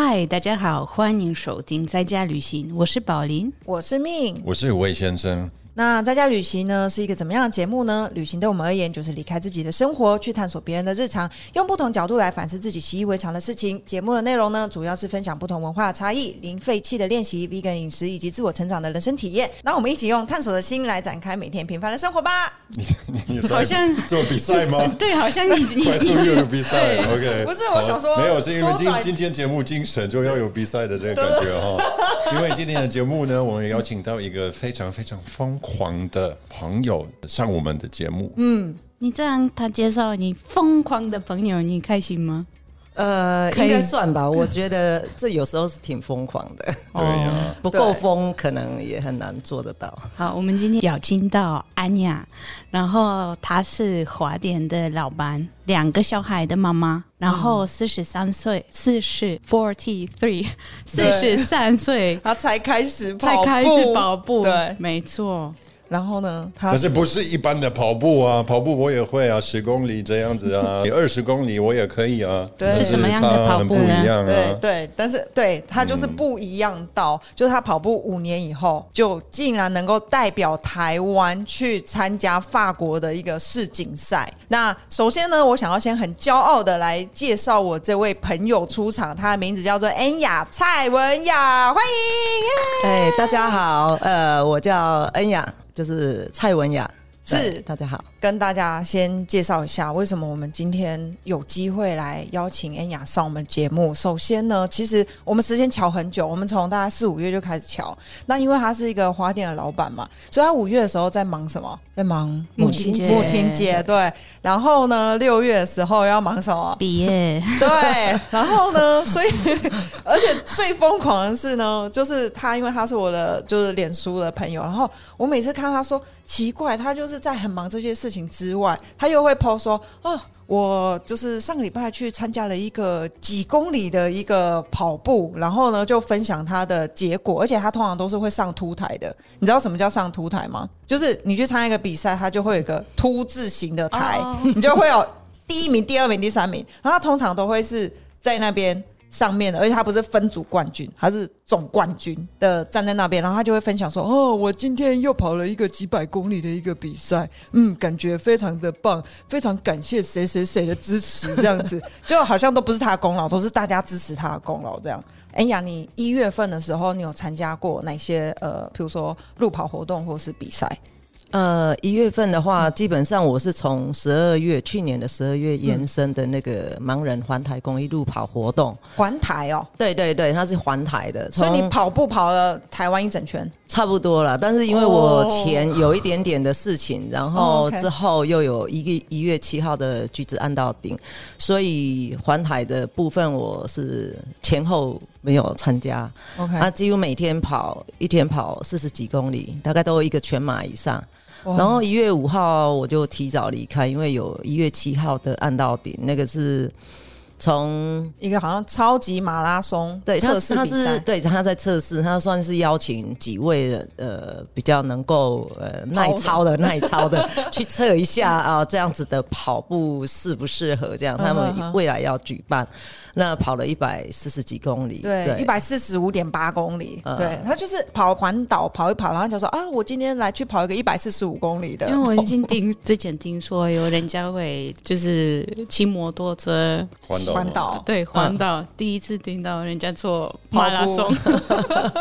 嗨，大家好，欢迎收听在家旅行，我是宝林。我是命。我是魏先生。那在家旅行呢，是一个怎么样的节目呢？旅行对我们而言，就是离开自己的生活，去探索别人的日常，用不同角度来反思自己习以为常的事情。节目的内容呢，主要是分享不同文化的差异、零废弃的练习、vegan 饮食以及自我成长的人生体验。那我们一起用探索的心来展开每天平凡的生活吧。你你好像做比赛吗？对，好像你你快速又有比赛，OK？不是，我想说没有，是因为今今天节目精神就要有比赛的这个感觉哈。因为今天的节目呢，我们邀请到一个非常非常疯狂狂的朋友上我们的节目。嗯，你这样他介绍你疯狂的朋友，你开心吗？呃，应该算吧。我觉得这有时候是挺疯狂的，对呀、不够疯可能也很难做得到。好，我们今天邀请到安雅，然后她是华典的老板，两个小孩的妈妈，然后四十三岁，四十 forty three，四十三岁她才开始跑步才开始跑步，对。没错。然后呢，他可是不是一般的跑步啊，跑步我也会啊，十公里这样子啊，二十公里我也可以啊。对是什么样的它很不跑步呢一样对啊。对，但是对他就是不一样到，就是他跑步五年以后，就竟然能够代表台湾去参加法国的一个世锦赛。那首先呢，我想要先很骄傲的来介绍我这位朋友出场，他的名字叫做恩雅蔡文雅，欢迎！耶哎，大家好，呃，我叫恩雅，就是蔡文雅，是大家好。跟大家先介绍一下，为什么我们今天有机会来邀请恩雅上我们节目。首先呢，其实我们时间瞧很久，我们从大概四五月就开始瞧。那因为他是一个花店的老板嘛，所以他五月的时候在忙什么？在忙母亲节母亲节对。然后呢，六月的时候要忙什么？毕业，对，然后呢，所以 而且最疯狂的是呢，就是他，因为他是我的就是脸书的朋友，然后我每次看他说奇怪，他就是在很忙这些事情之外，他又会 PO 说哦。我就是上个礼拜去参加了一个几公里的一个跑步，然后呢就分享他的结果，而且他通常都是会上凸台的。你知道什么叫上凸台吗？就是你去参加一个比赛，他就会有一个凸字形的台，哦你就会有第一名、第二名、第三名，然后他通常都会是在那边上面的，而且他不是分组冠军，他是总冠军的站在那边，然后他就会分享说：“哦，我今天又跑了一个几百公里的一个比赛，嗯，感觉非常的棒，非常感谢谁谁谁的支持，这样子 就好像都不是他的功劳，都是大家支持他的功劳这样。”哎呀，你一月份的时候，你有参加过哪些呃，比如说路跑活动或是比赛？呃，一月份的话，基本上我是从十二月去年的十二月延伸的那个盲人环台公益路跑活动。环台哦，对对对，它是环台的，所以你跑步跑了台湾一整圈。差不多了，但是因为我前有一点点的事情，然哦后之后又有一个一月七号的橘子按到顶，所以环台的部分我是前后没有参加，OK，啊，几乎每天跑一天跑四十几公里，大概都一个全马以上。哇。然后一月五号我就提早离开，因为有一月七号的按到顶，那个是从一个好像超级马拉松对，他测试他是对他在测试，他算是邀请几位呃比较能够呃耐操的 耐操的去测一下啊、这样子的跑步适不适合这样，他们未来要举办，那跑了一百四十几公里，对，一百四十五点八公里，嗯。对他就是跑环岛跑一跑，然后就说啊，我今天来去跑一个一百四十五公里的，因为我已经听之前听说有人家会就是骑摩托车，环岛。环岛，对环岛，第一次听到人家做马拉松，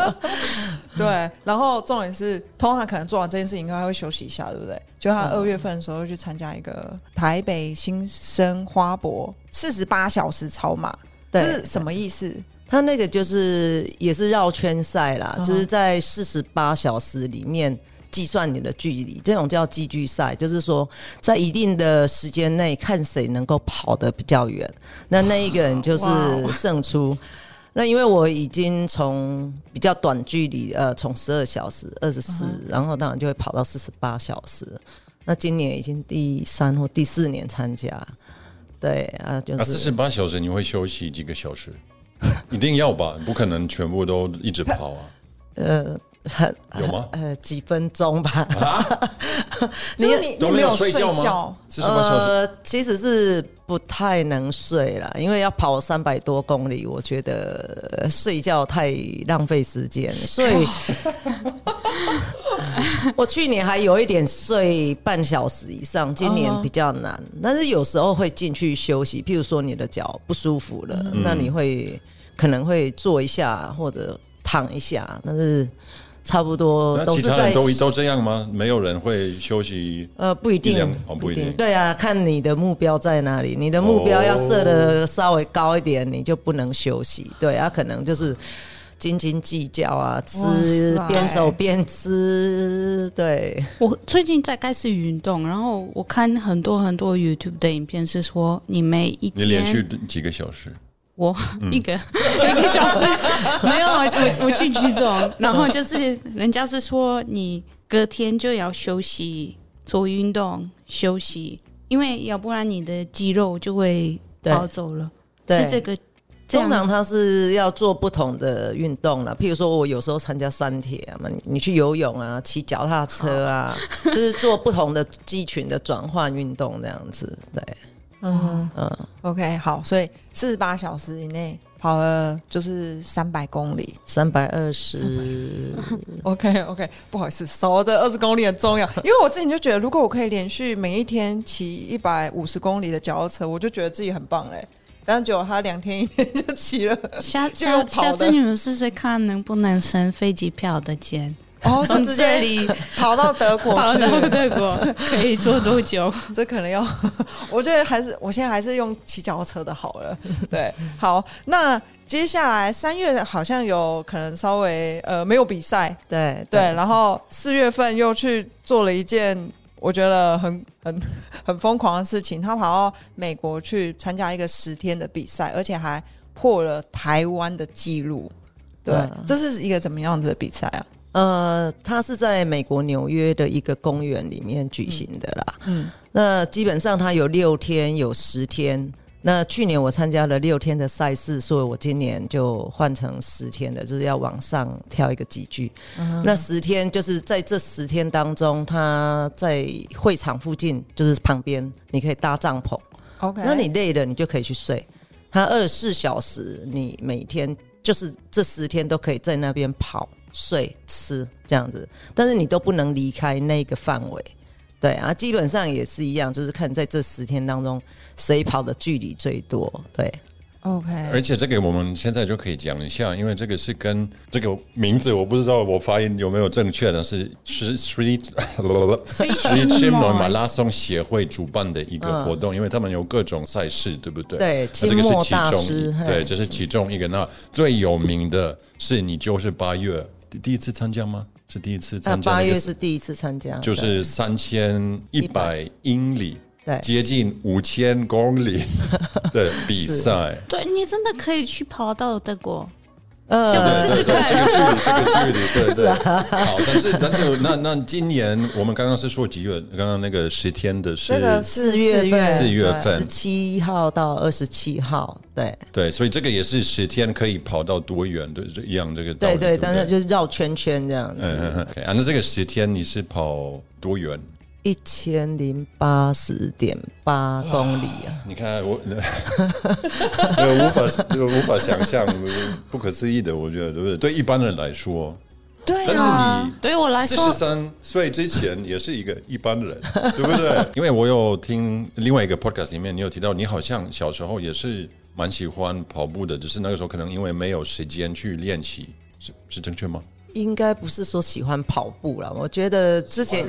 对，然后重点是，通常可能做完这件事情以后，他会休息一下，对不对？就他嗯二月份的时候去参加一个台北新生花博四十八小时超马，这是什么意思？他那个就是也是绕圈赛啦，嗯就是在四十八小时里面计算你的距离，这种叫积距赛，就是说在一定的时间内看谁能够跑得比较远，那那一个人就是胜出。那因为我已经从比较短距离，呃，从十二小时、二十四，然后当然就会跑到四十八小时。那今年已经第三或第四年参加，对啊，就啊，四十八小时你会休息几个小时？一定要吧，不可能全部都一直跑啊。呃，很有吗？呃几分钟吧。就是你都没你没有睡觉觉吗？呃，其实是不太能睡了，因为要跑三百多公里，我觉得呃睡觉太浪费时间，所以 我去年还有一点睡半小时以上，今年比较难。但是有时候会进去休息，譬如说你的脚不舒服了，那你会可能会坐一下或者躺一下，但是差不多那其都是在他人都都这样吗？没有人会休息？呃，不一定，哦不一定对啊，看你的目标在哪里，你的目标要设的哦稍微高一点，你就不能休息。对啊，可能就是斤斤计较啊，吃边走边吃，对，我最近在开始运动，然后我看很多很多 YouTube 的影片，是说你每一你连续几个小时？我一个、一个小时。没有，我我我去举重，然后就是人家是说你隔天就要休息，做运动休息，因为要不然你的肌肉就会对跑走了。对。是这个。通常他是要做不同的运动了，譬如说我有时候参加山铁嘛，你你去游泳啊，骑脚踏车啊，就是做不同的肌群的转换运动这样子，对，嗯嗯，OK 好，所以四十八小时以内跑了就是三百公里。三百二十，OK OK，不好意思，少这二十公里很重要，因为我自己就觉得，如果我可以连续每一天骑一百五十公里的脚踏车，我就觉得自己很棒嘞。但结果他两天一天就骑了，下 下下次你们试试看能不能升飞机票的钱，哦，就从直接这里 跑到德国去。跑到德国可以坐多久？这可能要，我觉得还是我现在还是用骑脚踏车的好了。对，好，那接下来三月好像有可能稍微呃没有比赛，对对，然后四月份又去做了一件我觉得很很很疯狂的事情，他跑到美国去参加一个十天的比赛，而且还破了台湾的记录。对，嗯这是一个怎么样子的比赛啊？呃，它是在美国纽约的一个公园里面举行的啦。嗯，那基本上它有六天，有十天。那去年我参加了六天的赛事，所以我今年就换成十天的，就是要往上跳一个级距。那十天就是在这十天当中，他在会场附近，就是旁边，你可以搭帐篷。OK，那你累了，你就可以去睡。他二十四小时，你每天就是这十天都可以在那边跑、睡、吃这样子，但是你都不能离开那个范围。对啊，基本上也是一样，就是看在这十天当中谁跑的距离最多。对，OK，而且这个我们现在就可以讲一下，因为这个是跟这个名字我不知道我发音有没有正确，的是是 Street Street Chimney 马拉松协会主办的一个活动，因为他们有各种赛事，对不对？对这个是其中对，这是其中一个。那最有名的是你就是八月第第一次参加吗？是第一次参加那个？八月是第一次参加，就是三千一百英里，对。接近五千公里的比赛。对你真的可以去跑到德国，呃就试试看。这个距离，这个距离，对对。好，但是但是那那今年我们刚刚是说几月？刚刚那个十天的是这个四月份四月份十七号到二十七号，对对，所以这个也是十天可以跑到多远的这一样这个。对对，不但是就是绕圈圈这样子。嗯嗯嗯，OK 啊，那这个十天你是跑多远？一千零八十点八公里啊！你看我，那个无法这个无法想象，不可思议的，我觉得对不对？对一般人来说，对但啊，是你对我来四十，三岁之前也是一个一般人，对不对？因为我有听另外一个 podcast 里面，你有提到你好像小时候也是蛮喜欢跑步的，只是那个时候可能因为没有时间去练习，是是正确吗？应该不是说喜欢跑步了，我觉得之前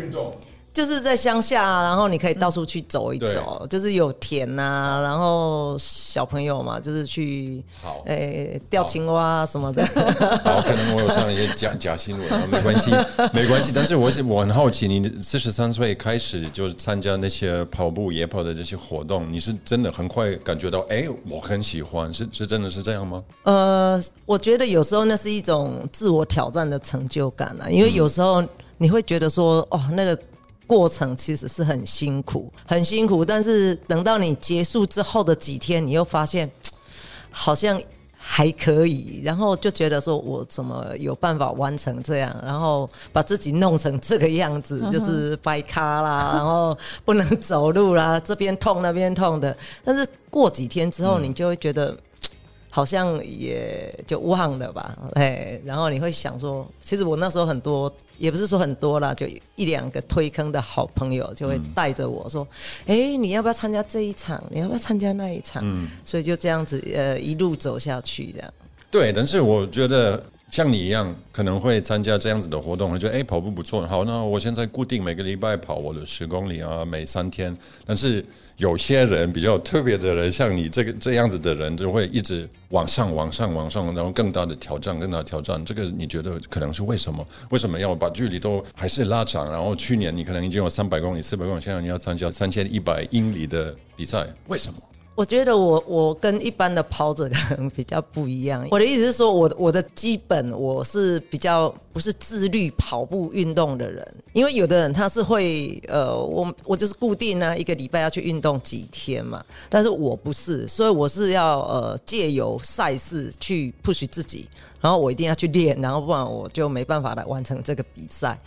就是在乡下，然后你可以到处去走一走，就是有田呐、然后小朋友嘛，就是去好诶钓青蛙什么的。好，可能我有上一些假假新闻，啊没关系，没关系。但是我是我很好奇，你四十三岁开始就参加那些跑步、野跑的这些活动，你是真的很快感觉到，哎，我很喜欢，是是真的是这样吗？呃，我觉得有时候那是一种自我挑战的成就感啊，因为有时候你会觉得说，哦，那个过程其实是很辛苦，很辛苦，但是等到你结束之后的几天，你又发现 好像还可以，然后就觉得说我怎么有办法完成这样，然后把自己弄成这个样子，就是掰咖啦，然后不能走路啦，这边痛那边痛的。但是过几天之后，你就会觉得。好像也就忘了吧，哎，然后你会想说，其实我那时候很多，也不是说很多啦，就一两个推坑的好朋友就会带着我说，哎，你要不要参加这一场？你要不要参加那一场？嗯，所以就这样子，呃，一路走下去这样。对，但是我觉得。像你一样可能会参加这样子的活动，觉得哎跑步不错，好，那我现在固定每个礼拜跑我的十公里啊，每三天。但是有些人比较特别的人，像你这个这样子的人，就会一直往上、往上、往上，然后更大的挑战、更大的挑战。这个你觉得可能是为什么？为什么要把距离都还是拉长？然后去年你可能已经有三百公里、四百公里，现在你要参加三千一百英里的比赛，为什么？我觉得我我跟一般的跑者可能比较不一样。我的意思是说，我我的基本我是比较不是自律跑步运动的人，因为有的人他是会呃，我我就是固定呢一个礼拜要去运动几天嘛，但是我不是，所以我是要呃借由赛事去 push 自己，然后我一定要去练，然后不然我就没办法来完成这个比赛。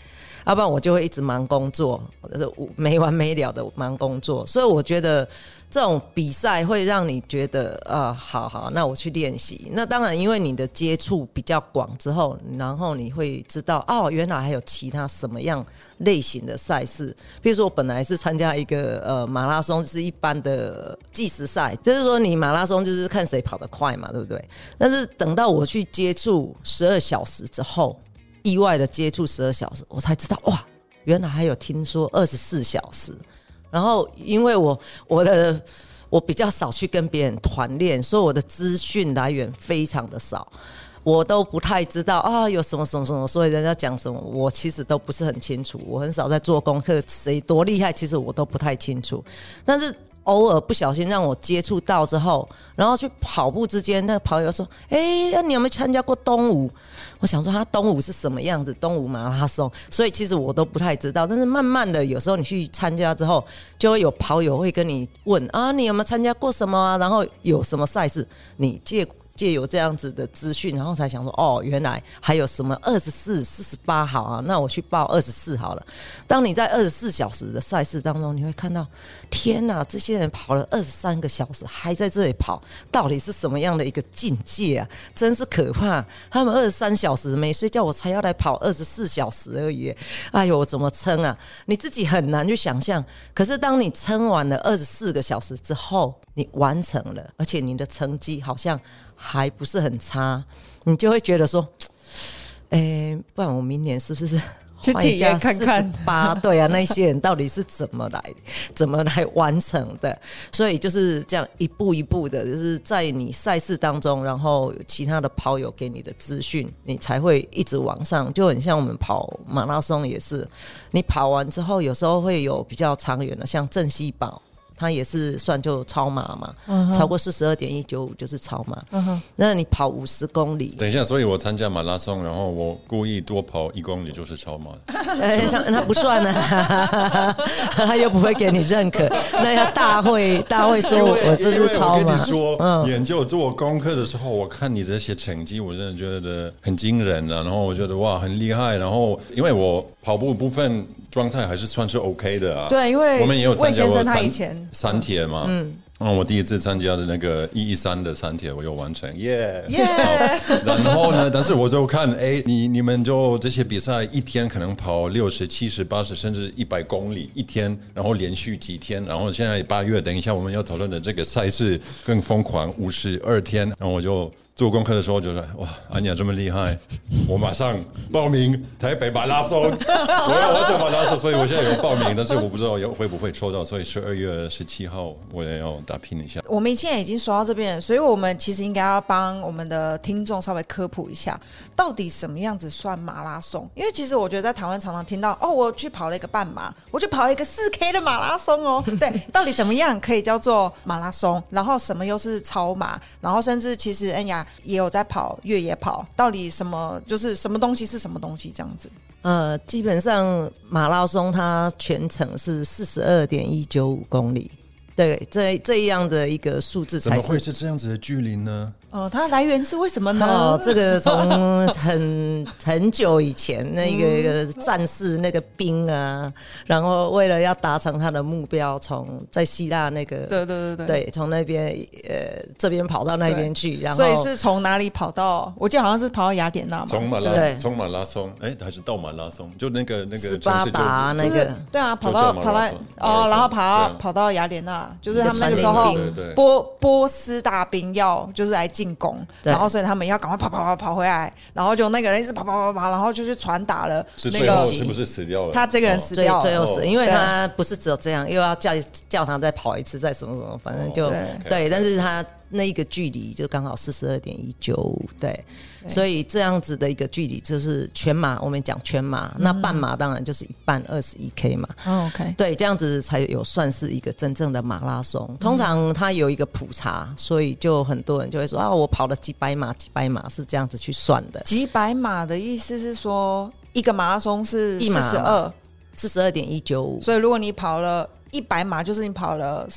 要不然我就会一直忙工作，或者是没完没了的忙工作，所以我觉得这种比赛会让你觉得啊，好好，那我去练习。那当然，因为你的接触比较广之后，然后你会知道哦，原来还有其他什么样类型的赛事。比如说，我本来是参加一个呃马拉松，是一般的计时赛，就是说你马拉松就是看谁跑得快嘛，对不对？但是等到我去接触十二小时之后。意外的接触十二小时，我才知道哇，原来还有听说二十四小时。然后因为我我的我比较少去跟别人团练，所以我的资讯来源非常的少，我都不太知道啊有什么什么什么，所以人家讲什么，我其实都不是很清楚。我很少在做功课，谁多厉害，其实我都不太清楚。但是。偶尔不小心让我接触到之后，然后去跑步之间，那个跑友说：“哎，那你有没有参加过东吴？”我想说他东吴是什么样子？东吴马拉松，所以其实我都不太知道。但是慢慢的，有时候你去参加之后，就会有跑友会跟你问：“啊，你有没有参加过什么啊？然后有什么赛事？你借。”借有这样子的资讯，然后才想说，哦，原来还有什么二十四、四十八号啊？那我去报二十四好了。当你在二十四小时的赛事当中，你会看到，天哪，这些人跑了二十三个小时，还在这里跑，到底是什么样的一个境界啊？真是可怕！他们二十三小时没睡觉，我才要来跑二十四小时而已。哎呦，我怎么撑啊？你自己很难去想象。可是当你撑完了二十四个小时之后，你完成了，而且你的成绩好像。还不是很差，你就会觉得说，哎，不然我明年是不是 换一家四十八？对啊，那些人到底是怎么来，怎么来完成的？所以就是这样一步一步的，就是在你赛事当中，然后其他的跑友给你的资讯，你才会一直往上。就很像我们跑马拉松也是，你跑完之后，有时候会有比较长远的，像郑西堡。他也是算就超马嘛，超过四十二点一九五就是超马。那你跑五十公里，等一下，所以我参加马拉松，然后我故意多跑一公里就是超马。哎，那不算呢，他又不会给你认可。那要大会大会说我这是超马。说研究做功课的时候，我看你这些成绩，我真的觉得很惊人啊。然后我觉得哇，很厉害。然后因为我跑步部分。状态还是算是 OK 的啊。对，因为我们也有参加过三三铁嘛。嗯，嗯，我第一次参加的那个一一三的三铁，我有完成，耶耶。然后呢，但是我就看，哎，你你们就这些比赛，一天可能跑六十七十八十甚至一百公里一天，然后连续几天，然后现在八月，等一下我们要讨论的这个赛事更疯狂，五十二天，然后我就。做功课的时候觉得哇，安雅这么厉害，我马上报名台北马拉松，我要完成马拉松，所以我现在有报名，但是我不知道有会不会抽到，所以十二月十七号我也要打拼一下。我们现在已经说到这边，所以我们其实应该要帮我们的听众稍微科普一下，到底什么样子算马拉松？因为其实我觉得在台湾常常听到哦，我去跑了一个半马，我去跑了一个四 K 的马拉松哦，对，到底怎么样可以叫做马拉松？然后什么又是超马？然后甚至其实恩雅。也有在跑越野跑，到底什么就是什么东西是什么东西这样子？呃，基本上马拉松它全程是四十二点一九五公里，对，这这样的一个数字才怎么会是。这样子的距离呢？哦，它来源是为什么呢？哦，这个 从很很久以前，那个一个战士那个兵啊，然后为了要达成他的目标，从在希腊那个对对对对。从那边呃这边跑到那边去，然后所以是从哪里跑到？我记得好像是跑到雅典娜嘛。从马对拉从马拉松，哎，还是到马拉松？就那个那个斯巴达那就是个对啊，跑到跑到哦，然后跑到啊跑到雅典娜，就是他们那个时候波波斯大兵要就是来进攻，然后所以他们要赶快跑跑跑跑回来，然后就那个人一直跑跑跑跑，然后就去传达了是最那个后是不是死掉了？他这个人死掉了，最后死因为他不是只有这样，又要叫叫他再跑一次，再什么什么，反正就对，但是他那一个距离就刚好四十二点一九五，对，所以这样子的一个距离就是全马，我们讲全马，那半马当然就是一半二十一 K 嘛，哦，OK，对，这样子才有算是一个真正的马拉松。通常它有一个普查，所以就很多人就会说啊，我跑了几百码，几百码是这样子去算的，几百码的意思是说一个马拉松是四一马十二，四十二点一九。五。所以如果你跑了一百码，就是你跑了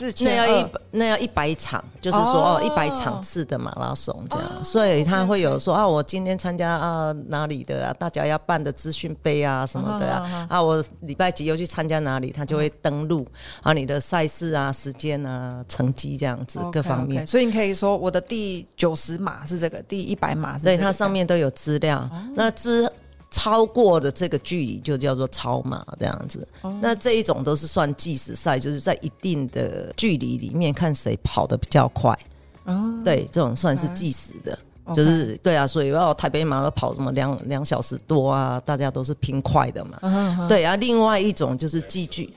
四那要一。那要一百场，就是说哦。哦一百场次的马拉松这样，所以他会有说啊，我今天参加啊哪里的啊，大家要办的资讯杯啊什么的嗯啊，啊我礼拜几又去参加哪里，他就会登录啊你的赛事啊时间啊成绩这样子各方面。所以你可以说我的第九十码是这个，第一百码是这对，它上面都有资料。哦。那之超过的这个距离就叫做超马这样子。哦那这一种都是算计时赛，就是在一定的距离里面看谁跑得比较快。哦对，这种算是计时的。就是对啊，所以要台北马都跑什么两两小时多啊，大家都是拼快的嘛。嗯对啊，另外一种就是计距，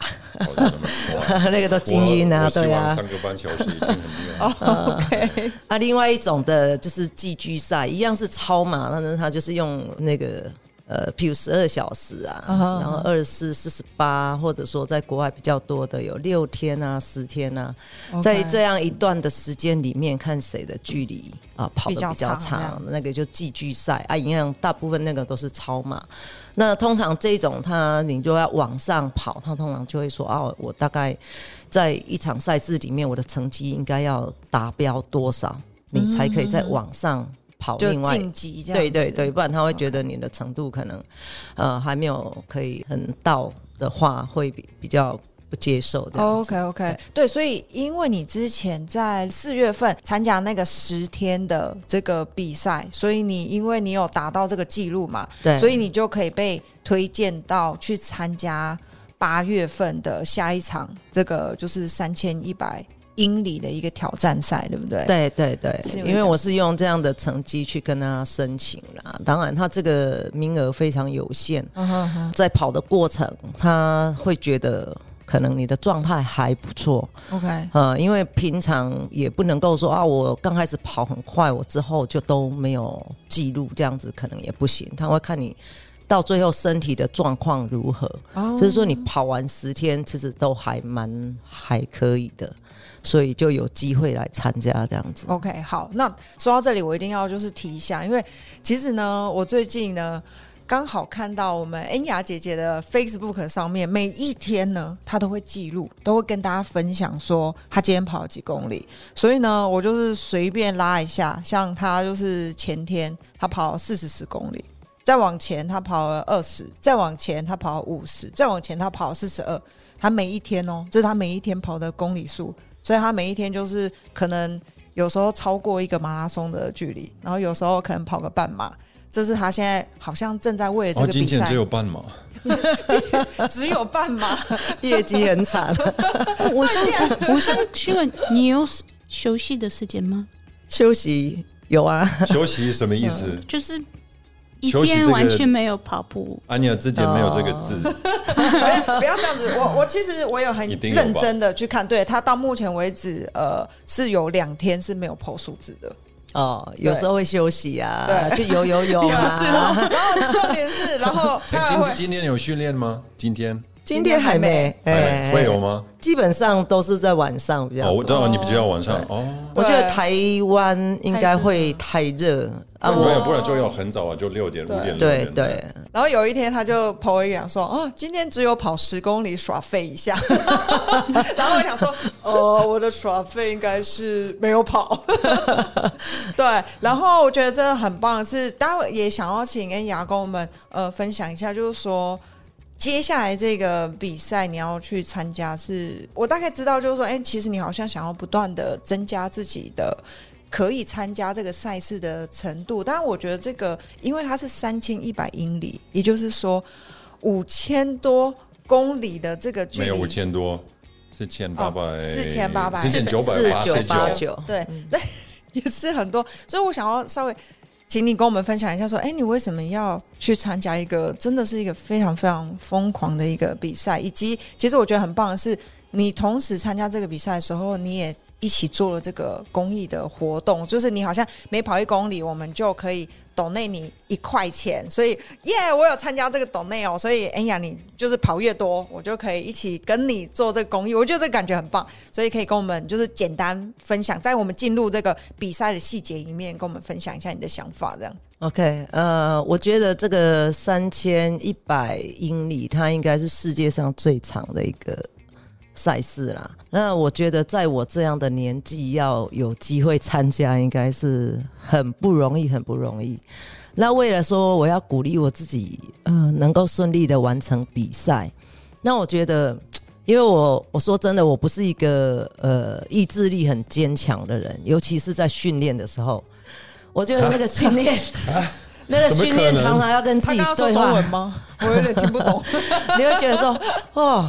那个都精英啊，对啊。望上个半小时已经很厉害。哦 OK，啊，另外一种的就是寄居赛，一样是超马，但是它就是用那个呃，譬如十二小时啊，然后二十四、四十八，或者说在国外比较多的有六天啊、十天啊，在这样一段的时间里面，看谁的距离啊跑得比较长那个就寄居赛啊，一样大部分那个都是超马。那通常这种他你就要往上跑，他通常就会说哦，我大概在一场赛事里面，我的成绩应该要达标多少，你才可以再往上跑就另外。晋级这样。对对对，，不然他会觉得你的程度可能呃还没有可以很到的话，会比比较不接受的。OK OK，对，所以因为你之前在四月份参加那个十天的这个比赛，所以你因为你有达到这个记录嘛，对，所以你就可以被推荐到去参加八月份的下一场这个就是三千一百英里的一个挑战赛，对不对？，对对对因为我是用这样的成绩去跟他申请啦。当然，他这个名额非常有限，在跑的过程，他会觉得可能你的状态还不错，，OK，呃，因为平常也不能够说啊，我刚开始跑很快，我之后就都没有记录，这样子可能也不行。他会看你到最后身体的状况如何，哦就是说你跑完十天，其实都还蛮还可以的，所以就有机会来参加这样子。OK，好，那说到这里，我一定要就是提一下，因为其实呢，我最近呢刚好看到我们恩雅姐姐的 Facebook 上面，每一天呢，她都会记录，都会跟大家分享说她今天跑了几公里。所以呢，我就是随便拉一下，像她就是前天她跑了四十四公里，再往前她跑了二十，再往前她跑了五十，再往前她跑了四十二。她每一天哦，这是她每一天跑的公里数，所以他每一天就是可能有时候超过一个马拉松的距离，然后有时候可能跑个半马。这是他现在好像正在为了这哦，个比赛今天只，有半马，只有半马。业绩很惨，我想我想询问你有休息的时间吗？休息有啊，休息什么意思？就是一天完全没有跑步，安妮尔之前没有这个字，不要这样子，我我其实我有很认真的去看，对他到目前为止，呃，是有两天是没有破数字的。哦，有时候会休息啊，对去游游泳啊。然后重点是，然后他今今天有训练吗？今天今天还没，哎，会有吗？基本上都是在晚上比较哦，我多。知道你比较晚上哦，我觉得台湾应该会太热啊，不然不然就要很早啊，就六点五点。对对，然后有一天他就 po 一讲说，哦，今天只有跑十公里耍废一下。然后我想说，哦，我的耍废应该是没有跑。对，然后我觉得真的很棒，是待会也想要请恩雅跟我们呃分享一下，就是说。接下来这个比赛你要去参加是，我大概知道，就是说，哎、其实你好像想要不断的增加自己的可以参加这个赛事的程度。但是我觉得这个，因为它是三千一百英里，也就是说五千多公里的这个距离，没有五千多，四千八百，四千八百四千九百八十九。八九，对，那、也是很多，所以我想要稍微，请你跟我们分享一下，说，哎，你为什么要去参加一个真的是一个非常非常疯狂的一个比赛？以及，其实我觉得很棒的是，你同时参加这个比赛的时候，你也一起做了这个公益的活动，就是你好像每跑一公里，我们就可以抖内你一块钱，所以耶我有参加这个抖内哦，所以哎呀，你就是跑越多，我就可以一起跟你做这个公益，我觉得这感觉很棒，所以可以跟我们就是简单分享，在我们进入这个比赛的细节里面，跟我们分享一下你的想法，这样。OK，呃，我觉得这个三千一百英里，它应该是世界上最长的一个赛事啦。那我觉得，在我这样的年纪，要有机会参加，应该是很不容易，很不容易。那为了说，我要鼓励我自己，呃，能够顺利的完成比赛。那我觉得，因为我我说真的，我不是一个呃意志力很坚强的人，尤其是在训练的时候，我觉得那个训练，那个训练常常要跟自己对话，吗？我有点听不懂。你会觉得说，哦，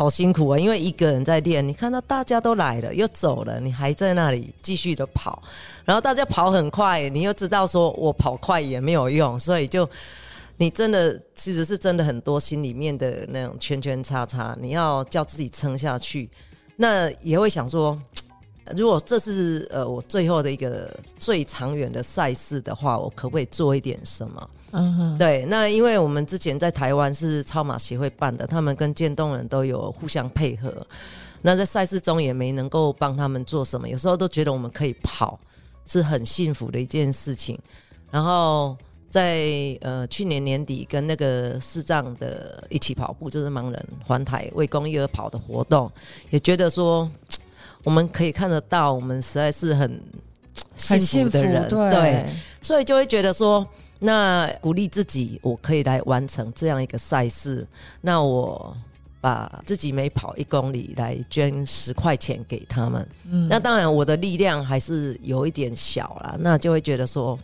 好辛苦啊！因为一个人在练，你看到大家都来了，又走了，你还在那里继续的跑，然后大家跑很快，你又知道说我跑快也没有用，所以就你真的其实是真的很多心里面的那种圈圈叉叉，你要叫自己撑下去，那也会想说。如果这是呃我最后的一个最长远的赛事的话，我可不可以做一点什么？嗯哼，对，那因为我们之前在台湾是超马协会办的，他们跟渐冻人都有互相配合。那在赛事中也没能够帮他们做什么，有时候都觉得我们可以跑，是很幸福的一件事情。然后在呃去年年底跟那个视障的一起跑步，就是盲人环台为公益而跑的活动，也觉得说我们可以看得到，我们实在是很幸福福的人，对，所以就会觉得说，那鼓励自己，我可以来完成这样一个赛事。那我把自己每跑一公里来捐十块钱给他们。嗯那当然我的力量还是有一点小啦，那就会觉得说，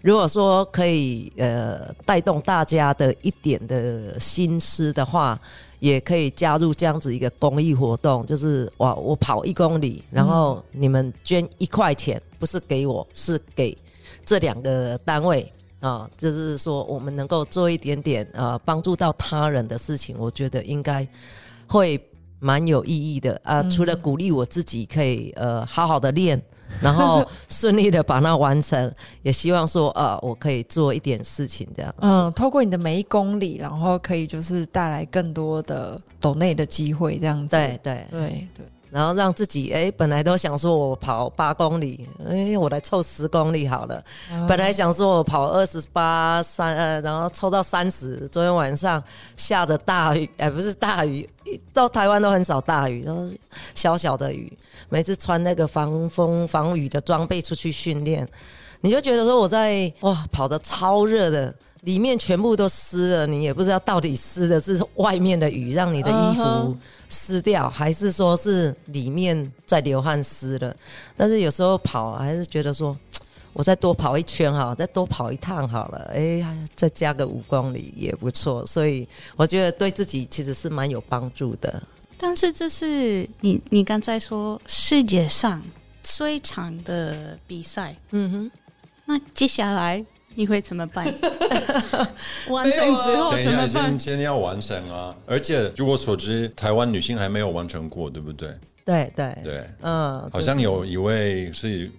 如果说可以呃带动大家的一点的心思的话，也可以加入这样子一个公益活动，就是哇，我跑一公里，然后你们捐一块钱，不是给我，是给这两个单位啊，就是说我们能够做一点点呃帮助到他人的事情，我觉得应该会蛮有意义的啊。除了鼓励我自己可以呃好好的练，然后顺利的把它完成，也希望说呃我可以做一点事情这样。嗯，透过你的每一公里，然后可以就是带来更多的抖内的机会，这样子。对对，对对，然后让自己哎，本来都想说我跑八公里，哎，我来凑十公里好了。本来想说我跑二十八三呃，然后凑到三十。昨天晚上下着大雨，哎，不是大雨，到台湾都很少大雨，都是小小的雨。每次穿那个防风防雨的装备出去训练，你就觉得说我在哇跑的超热的。里面全部都湿了，你也不知道到底湿的是外面的雨让你的衣服湿掉，还是说是里面在流汗湿了。但是有时候跑啊还是觉得说，我再多跑一圈哈，再多跑一趟好了，哎，再加个五公里也不错。所以我觉得对自己其实是蛮有帮助的。但是这是你你刚才说世界上最长的比赛，嗯哼，那接下来你会怎么办？完成之后怎么办先？先要完成啊！而且据我所知，台湾女性还没有完成过，对不对？对对，对，嗯，好像有一位是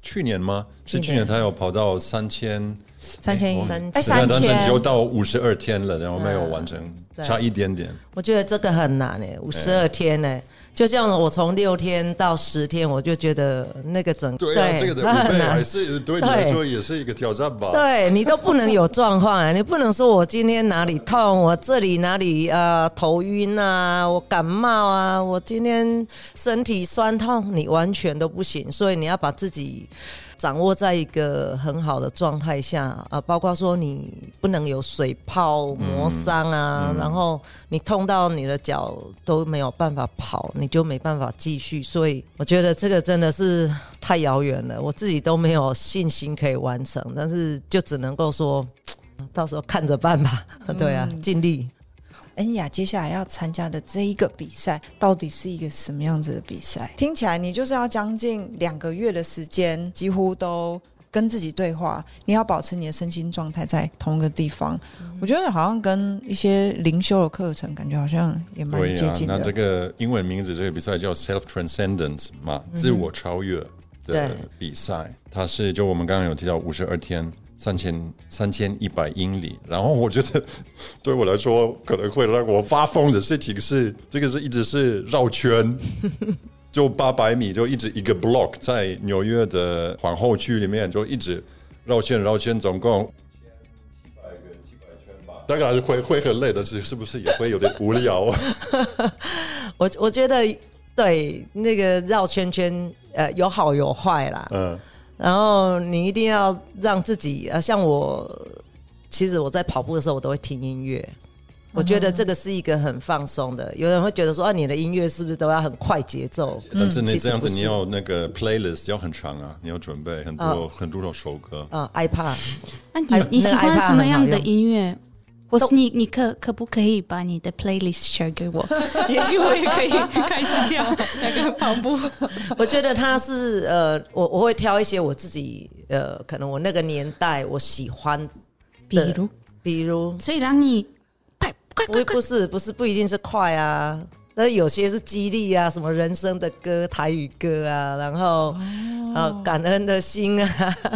去年吗？是去年她有跑到三千，三千一，三三千就到五十二天了，然后没有完成，对差一点点。我觉得这个很难诶，五十二天呢，就像我从六天到十天，我就觉得那个整对啊，这个很难。是对你来说也是一个挑战吧？对你都不能有状况啊！你不能说我今天哪里痛，我这里哪里呃头晕啊，我感冒啊，我今天身体酸痛，你完全都不行。所以你要把自己掌握在一个很好的状态下啊、包括说你不能有水泡、磨伤啊，然后你痛到你的脚都没有办法跑，你就没办法继续。所以我觉得这个真的是太遥远了，我自己都没有信心可以完成，但是就只能够说。到时候看着办吧，对啊，尽力。恩雅接下来要参加的这一个比赛，到底是一个什么样子的比赛？听起来你就是要将近两个月的时间，几乎都跟自己对话，你要保持你的身心状态在同一个地方。我觉得好像跟一些灵修的课程，感觉好像也蛮、接近的。那这个英文名字这个比赛叫 Self Transcendence 嘛，自我超越的比赛。它是就我们刚刚有提到五十二天。三千三千一百英里，然后我觉得 对我来说可能会让我发疯的事情是，这个是一直是绕圈，就八百米，就一直一个 block 在纽约的皇后区里面，就一直绕圈绕圈，总共当然会会很累，但是是不是也会有点无聊啊？我我觉得对那个绕圈圈，呃，有好有坏啦。嗯，然后你一定要让自己，呃，像我，其实我在跑步的时候，我都会听音乐。我觉得这个是一个很放松的。有人会觉得说，啊，你的音乐是不是都要很快节奏？但是你这样子你要那个 playlist 要很长啊，你要准备很多、哦很多首首歌。啊、i p a d 那你你喜欢 iPad 什么样的音乐？或是你你可可不可以把你的 playlist share 给我？也许我也可以开始跳 那个跑步。我觉得他是呃，我我会挑一些我自己呃，可能我那个年代我喜欢的，比如，比如？所以让你快快不快快。不是不是不一定是快啊，那有些是激励啊，什么人生的歌、台语歌啊，然后啊、感恩的心啊，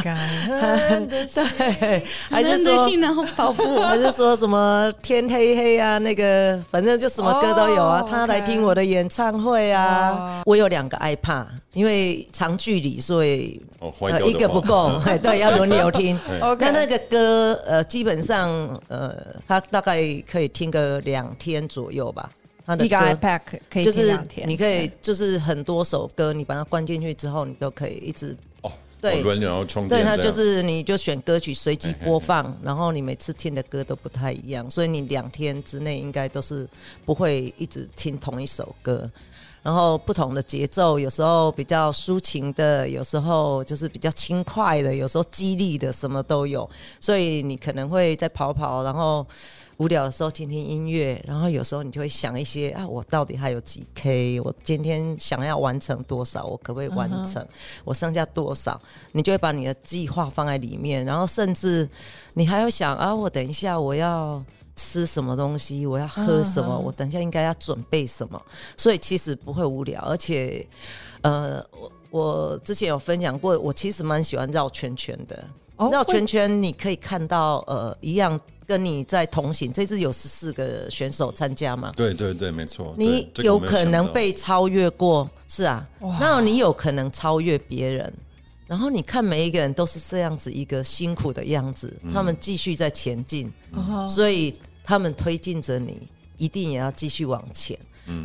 感恩的心 对，还是说然后跑步。还是说什么天黑黑啊，那个反正就什么歌都有啊。哦他来听我的演唱会啊，我有两个 iPad，因为长距离，所以一个不够，对，要轮流听。OK 那那个歌呃，基本上呃，他大概可以听个两天左右吧。他的一个歌。iPad 可以就是听两天，你可以就是很多首歌，你把它关进去之后，你都可以一直哦，对。哦轮流充电对，它就是你就选歌曲随机播放，然后你每次听的歌都不太一样，所以你两天之内应该都是不会一直听同一首歌。然后不同的节奏，有时候比较抒情的，有时候就是比较轻快的，有时候激励的，什么都有。所以你可能会在跑跑，然后无聊的时候听听音乐，然后有时候你就会想一些啊，我到底还有几 K？我今天想要完成多少？我可不可以完成？我剩下多少？你就会把你的计划放在里面，然后甚至你还要想啊，我等一下我要吃什么东西，我要喝什么，我等一下应该要准备什么，所以其实不会无聊，而且呃，我我之前有分享过，我其实蛮喜欢绕圈圈的。哦绕圈圈你可以看到呃，一样跟你在同行，这次有十四个选手参加嘛，对对对，没错。你有可能被超越过，是啊，那你有可能超越别人。然后你看每一个人都是这样子一个辛苦的样子，他们继续在前进，所以他们推进着你，一定也要继续往前。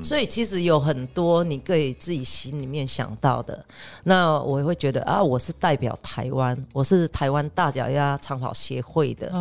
所以其实有很多你可以自己心里面想到的。那我会觉得啊，我是代表台湾，我是台湾大脚丫长跑协会的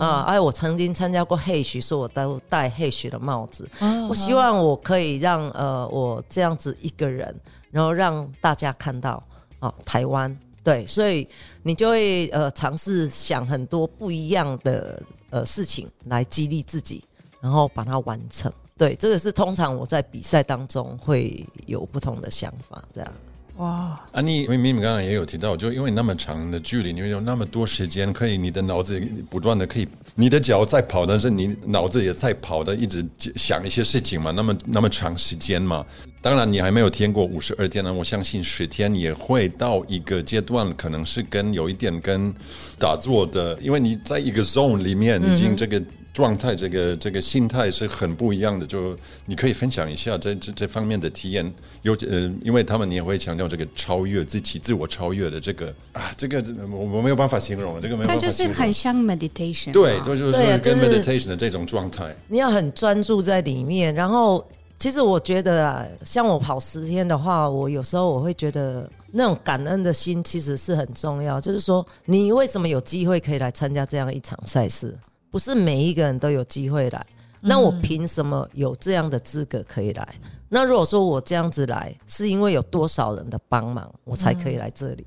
啊，哎，我曾经参加过 H，说我都戴 H 的帽子。我希望我可以让呃我这样子一个人，然后让大家看到啊台湾。对，所以你就会呃尝试想很多不一样的呃事情来激励自己，然后把它完成。对，这个是通常我在比赛当中会有不同的想法，这样。哇，啊，你因为明明刚才也有提到，就因为那么长的距离，你有那么多时间，可以你的脑子不断的可以，你的脚在跑，但是你脑子也在跑的，一直想一些事情嘛。那么那么长时间嘛，当然你还没有听过五十二天呢，我相信十天也会到一个阶段，可能是跟有一点跟打坐的，因为你在一个 zone 里面已经这个。状态，这个这个心态是很不一样的。就你可以分享一下这这这方面的体验。有呃，因为他们你也会强调这个超越自己、自我超越的这个啊，这个我我没有办法形容，这个没有办法形容。它就是很像 meditation，对，就是说跟 meditation 的这种状态。你要很专注在里面，然后其实我觉得啊，像我跑十天的话，我有时候我会觉得那种感恩的心其实是很重要。就是说，你为什么有机会可以来参加这样一场赛事？不是每一个人都有机会来，那我凭什么有这样的资格可以来？那如果说我这样子来，是因为有多少人的帮忙，我才可以来这里？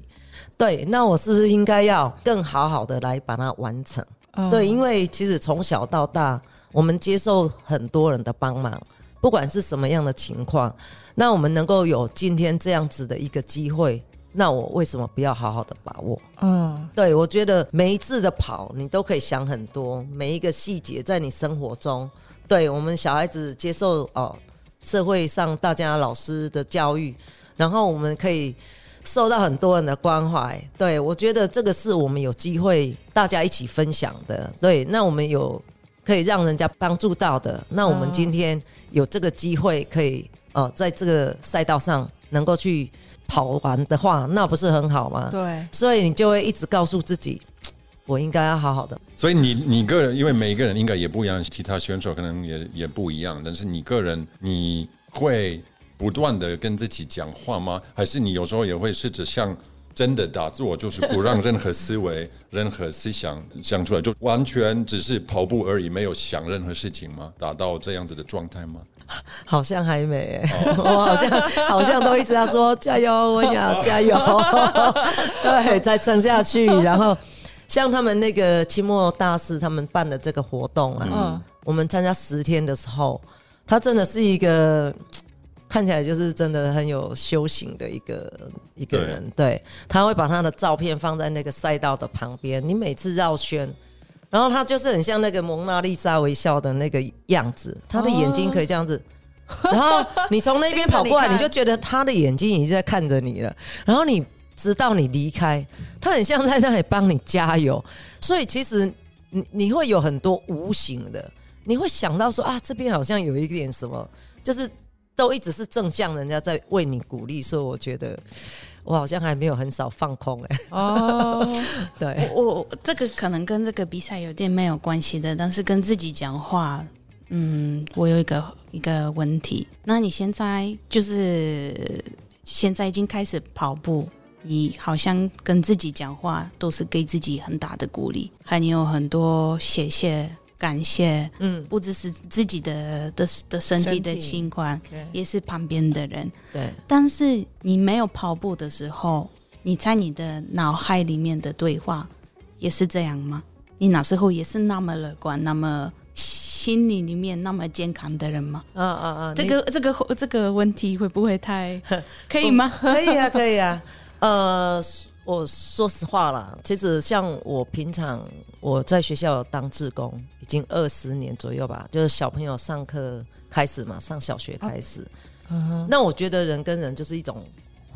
对，那我是不是应该要更好好的来把它完成？对，因为其实从小到大，我们接受很多人的帮忙，不管是什么样的情况，那我们能够有今天这样子的一个机会。那我为什么不要好好的把握？嗯，对，我觉得每一次的跑，你都可以想很多，每一个细节在你生活中。对我们小孩子接受哦，社会上大家老师的教育，然后我们可以受到很多人的关怀。对我觉得这个是我们有机会大家一起分享的。对，那我们有可以让人家帮助到的，那我们今天有这个机会可以哦，在这个赛道上能够去。跑完的话，那不是很好吗？对，所以你就会一直告诉自己，我应该要好好的。所以你你个人，因为每一个人应该也不一样，其他选手可能也也不一样。但是你个人，你会不断的跟自己讲话吗？还是你有时候也会试着像真的打坐，就是不让任何思维、任何思想想出来，就完全只是跑步而已，没有想任何事情吗？达到这样子的状态吗？好像还没，我好像好像都一直要说加油，我要加油，对，再撑下去。然后像他们那个期末大师他们办的这个活动啊，我们参加十天的时候，他真的是一个看起来就是真的很有修行的一个一个人。对，他会把他的照片放在那个赛道的旁边，你每次绕圈。然后他就是很像那个蒙娜丽莎微笑的那个样子，他的眼睛可以这样子。然后你从那边跑过来，你就觉得他的眼睛已经在看着你了。然后你直到你离开，他很像在那里帮你加油。所以其实你你会有很多无形的，你会想到说啊，这边好像有一点什么，就是都一直是正向，人家在为你鼓励。所以我觉得。我好像还没有很少放空哎哦，对我这个可能跟这个比赛有点没有关系的，但是跟自己讲话，嗯，我有一个一个问题。那你现在就是现在已经开始跑步，你好像跟自己讲话都是给自己很大的鼓励，还有很多谢谢。感谢，嗯，不只是自己的的的身体的情况，也是旁边的人。对，但是你没有跑步的时候，你在你的脑海里面的对话也是这样吗？你那时候也是那么乐观，那么心理里面那么健康的人吗？嗯嗯嗯，这个这个这个问题会不会太 可以吗？可以啊，可以啊，呃。我说实话啦，其实像我平常我在学校当志工，已经二十年左右吧，就是小朋友上课开始嘛，上小学开始。那我觉得人跟人就是一种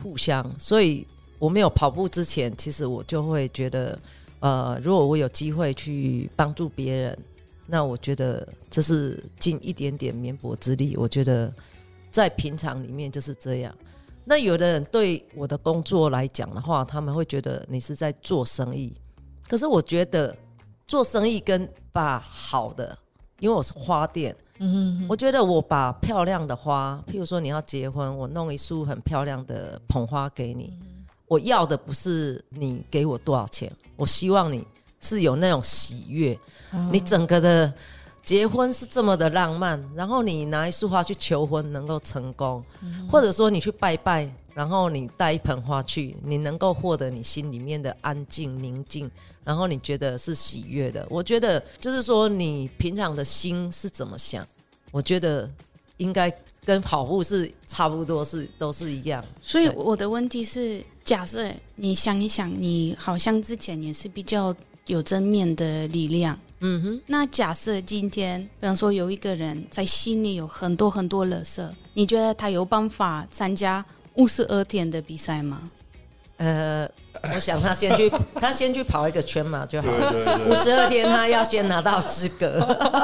互相，所以我没有跑步之前，其实我就会觉得，呃，如果我有机会去帮助别人，那我觉得这是尽一点点绵薄之力。我觉得在平常里面就是这样。那有的人对我的工作来讲的话，他们会觉得你是在做生意。可是我觉得做生意跟把好的，因为我是花店，嗯，我觉得我把漂亮的花，譬如说你要结婚，我弄一束很漂亮的捧花给你，我要的不是你给我多少钱，我希望你是有那种喜悦，你整个的。结婚是这么的浪漫，然后你拿一束花去求婚能够成功，或者说你去拜拜，然后你带一盆花去，你能够获得你心里面的安静宁静，然后你觉得是喜悦的。我觉得就是说你平常的心是怎么想，我觉得应该跟跑步是差不多，是都是一样。所以我的问题是，假设你想一想，你好像之前也是比较有正面的力量。嗯哼，那假设今天，比方说有一个人在心里有很多很多垃圾，你觉得他有办法参加五十二天的比赛吗？呃，我想他先去，他先去跑一个圈嘛就好了。五十二天，他要先拿到资格。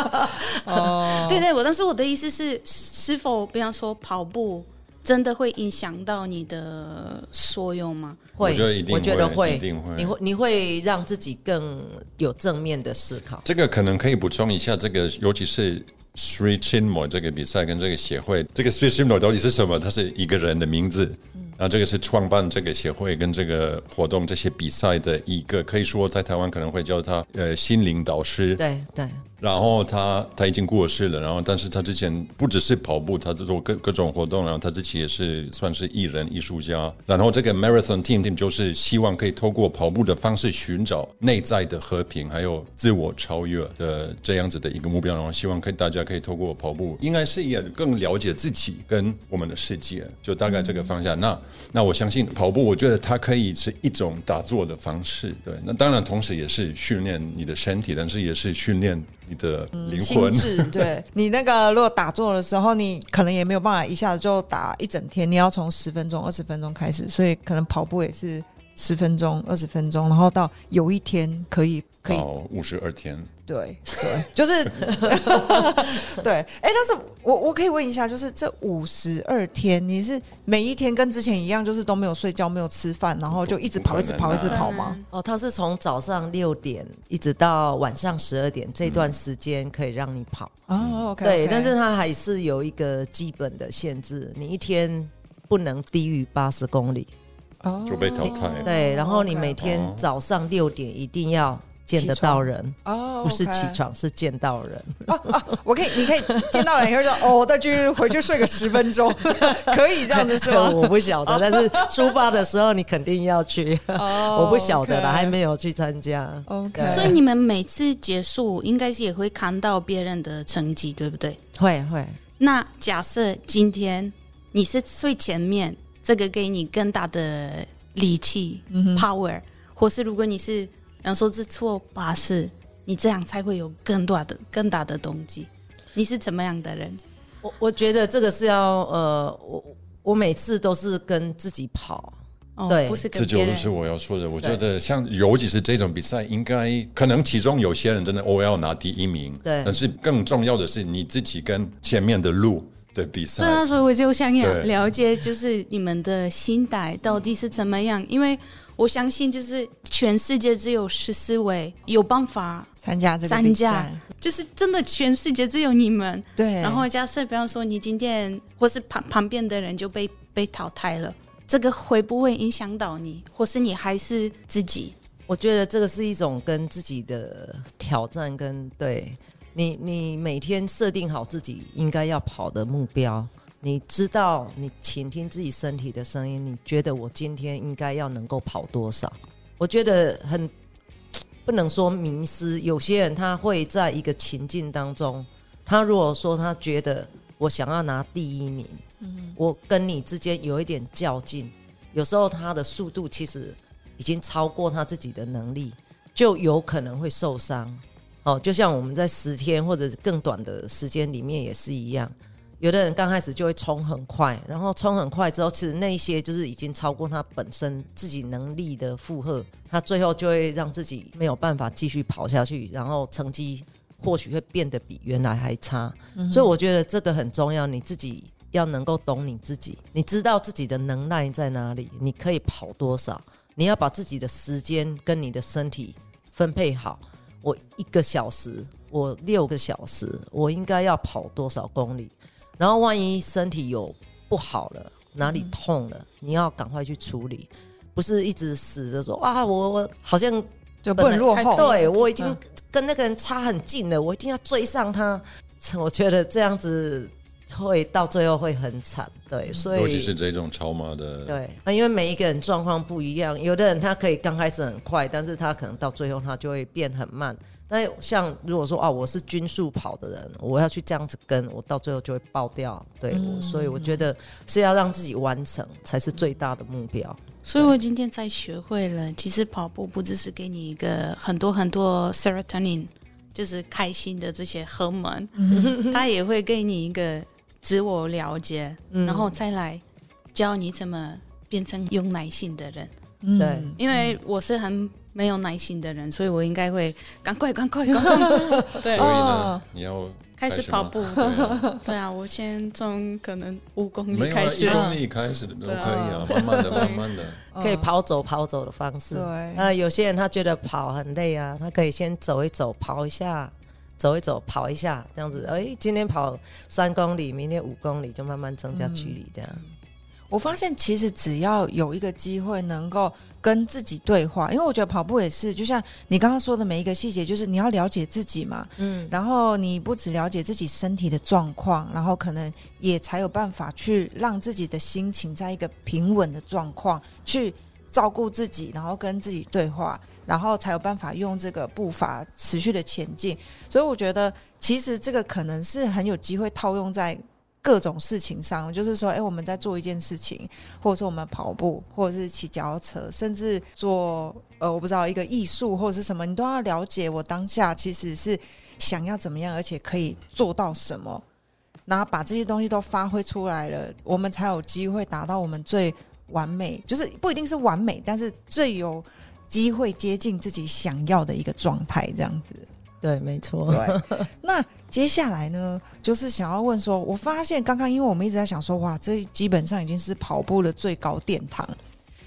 哦，对对，我但是我的意思是，是否比方说跑步真的会影响到你的所有吗？会，我觉得一定我觉得会会，一定会你会，你会让自己更有正面的思考。这个可能可以补充一下，这个尤其是 Sri Chinmoy 这个比赛跟这个协会，这个 Sri Chinmoy 到底是什么？它是一个人的名字，然后这个是创办这个协会跟这个活动这些比赛的一个，可以说在台湾可能会叫他呃心灵导师。对对，然后他他已经过世了，然后但是他之前不只是跑步，他做各各种活动，然后他自己也是算是艺人艺术家。然后这个 Marathon Team Team 就是希望可以透过跑步的方式寻找内在的和平，还有自我超越的这样子的一个目标。然后希望可以大家可以透过跑步，应该是也更了解自己跟我们的世界，就大概这个方向。那那我相信跑步，我觉得它可以是一种打坐的方式，对。那当然同时也是训练你的身体，但是也是训练你的灵魂。对你那个如果打坐的时候，你可能也没有办法一下子就打一整天，你要从十分钟、二十分钟开始，所以可能跑步也是十分钟、二十分钟，然后到有一天可以可以到五十二天，对对，就是 对。哎、但是我我可以问一下，就是这五十二天，你是每一天跟之前一样，就是都没有睡觉、没有吃饭，然后就一直跑、一直跑、一直啊跑吗？哦，他是从早上六点一直到晚上十二点这段时间可以让你跑。哦，OK，对，但是他还是有一个基本的限制，你一天不能低于八十公里。哦就被淘汰对，然后你每天哦。早上六点一定要见得到人，哦，不是起床，是见到人。我可以，你可以见到人以后就哦，我再去回去睡个十分钟，可以这样子是吗？我不晓得，但是出发的时候你肯定要去。哦 我不晓得了还没有去参加。OK，所以你们每次结束，应该是也会看到别人的成绩，对不对？会会，那假设今天你是最前面，这个给你更大的力气、power，或是如果你是，比方说是错八十，你这样才会有更大的、更大的动机。你是怎么样的人？我我觉得这个是要呃，我我每次都是跟自己跑。哦，对。这就是我要说的。我觉得像尤其是这种比赛，应该可能其中有些人真的我要拿第一名，对但是更重要的是你自己跟前面的路的比赛对。啊，所以我就想要了解，就是你们的心态到底是怎么样，因为我相信，就是全世界只有十四位有办法参加这个比参加赛，就是真的全世界只有你们。对，然后假设，比方说你今天或是旁旁边的人就被被淘汰了，这个会不会影响到你，或是你还是自己？我觉得这个是一种跟自己的挑战，跟对你，你每天设定好自己应该要跑的目标，你知道，你倾听自己身体的声音，你觉得我今天应该要能够跑多少？我觉得很不能说迷失，有些人他会在一个情境当中，他如果说他觉得我想要拿第一名，我跟你之间有一点较劲，有时候他的速度其实已经超过他自己的能力，就有可能会受伤。哦，就像我们在十天或者更短的时间里面也是一样，有的人刚开始就会冲很快，然后冲很快之后，其实那一些就是已经超过他本身自己能力的负荷，他最后就会让自己没有办法继续跑下去，然后成绩或许会变得比原来还差。所以我觉得这个很重要，你自己要能够懂你自己，你知道自己的能耐在哪里，你可以跑多少，你要把自己的时间跟你的身体分配好。我一个小时，我六个小时，我应该要跑多少公里？然后万一身体有不好了，哪里痛了，你要赶快去处理，不是一直死着说啊，我我好像就不能落后。对我已经嗯跟那个人差很近了，我一定要追上他。我觉得这样子会到最后会很惨。对，所以尤其是这种超马的，对，啊，因为每一个人状况不一样，有的人他可以刚开始很快，但是他可能到最后他就会变很慢。那像如果说啊，我是均速跑的人，我要去这样子跟，我到最后就会爆掉。对，我所以我觉得是要让自己完成才是最大的目标。所以我今天才学会了，其实跑步不只是给你一个很多很多 serotonin，就是开心的这些荷尔蒙，它也会给你一个自我了解，然后再来教你怎么变成有耐心的人。嗯。对。因为我是很没有耐心的人，所以我应该会赶快、赶快、赶快，对。所以，呢哦，你要开始跑步。对啊。我先从可能五公里开始。一公里开始都可以啊，慢慢的，慢慢的。可以跑走跑走的方式。对。那有些人他觉得跑很累啊，他可以先走一走，跑一下，走一走，跑一下，这样子。哎，今天跑三公里，明天五公里，就慢慢增加距离，这样。我发现其实只要有一个机会能够跟自己对话，因为我觉得跑步也是，就像你刚刚说的每一个细节，就是你要了解自己嘛，嗯，然后你不只了解自己身体的状况，然后可能也才有办法去让自己的心情在一个平稳的状况，去照顾自己，然后跟自己对话，然后才有办法用这个步伐持续的前进。所以我觉得，其实这个可能是很有机会套用在。各种事情上，就是说，哎、我们在做一件事情，或者说我们跑步，或者是骑脚踏车，甚至做呃，我不知道一个艺术或者是什么，你都要了解我当下其实是想要怎么样，而且可以做到什么，然后把这些东西都发挥出来了，我们才有机会达到我们最完美，就是不一定是完美，但是最有机会接近自己想要的一个状态，这样子。对，没错。对，那接下来呢，就是想要问说，我发现刚刚因为我们一直在想说，哇，这基本上已经是跑步的最高殿堂，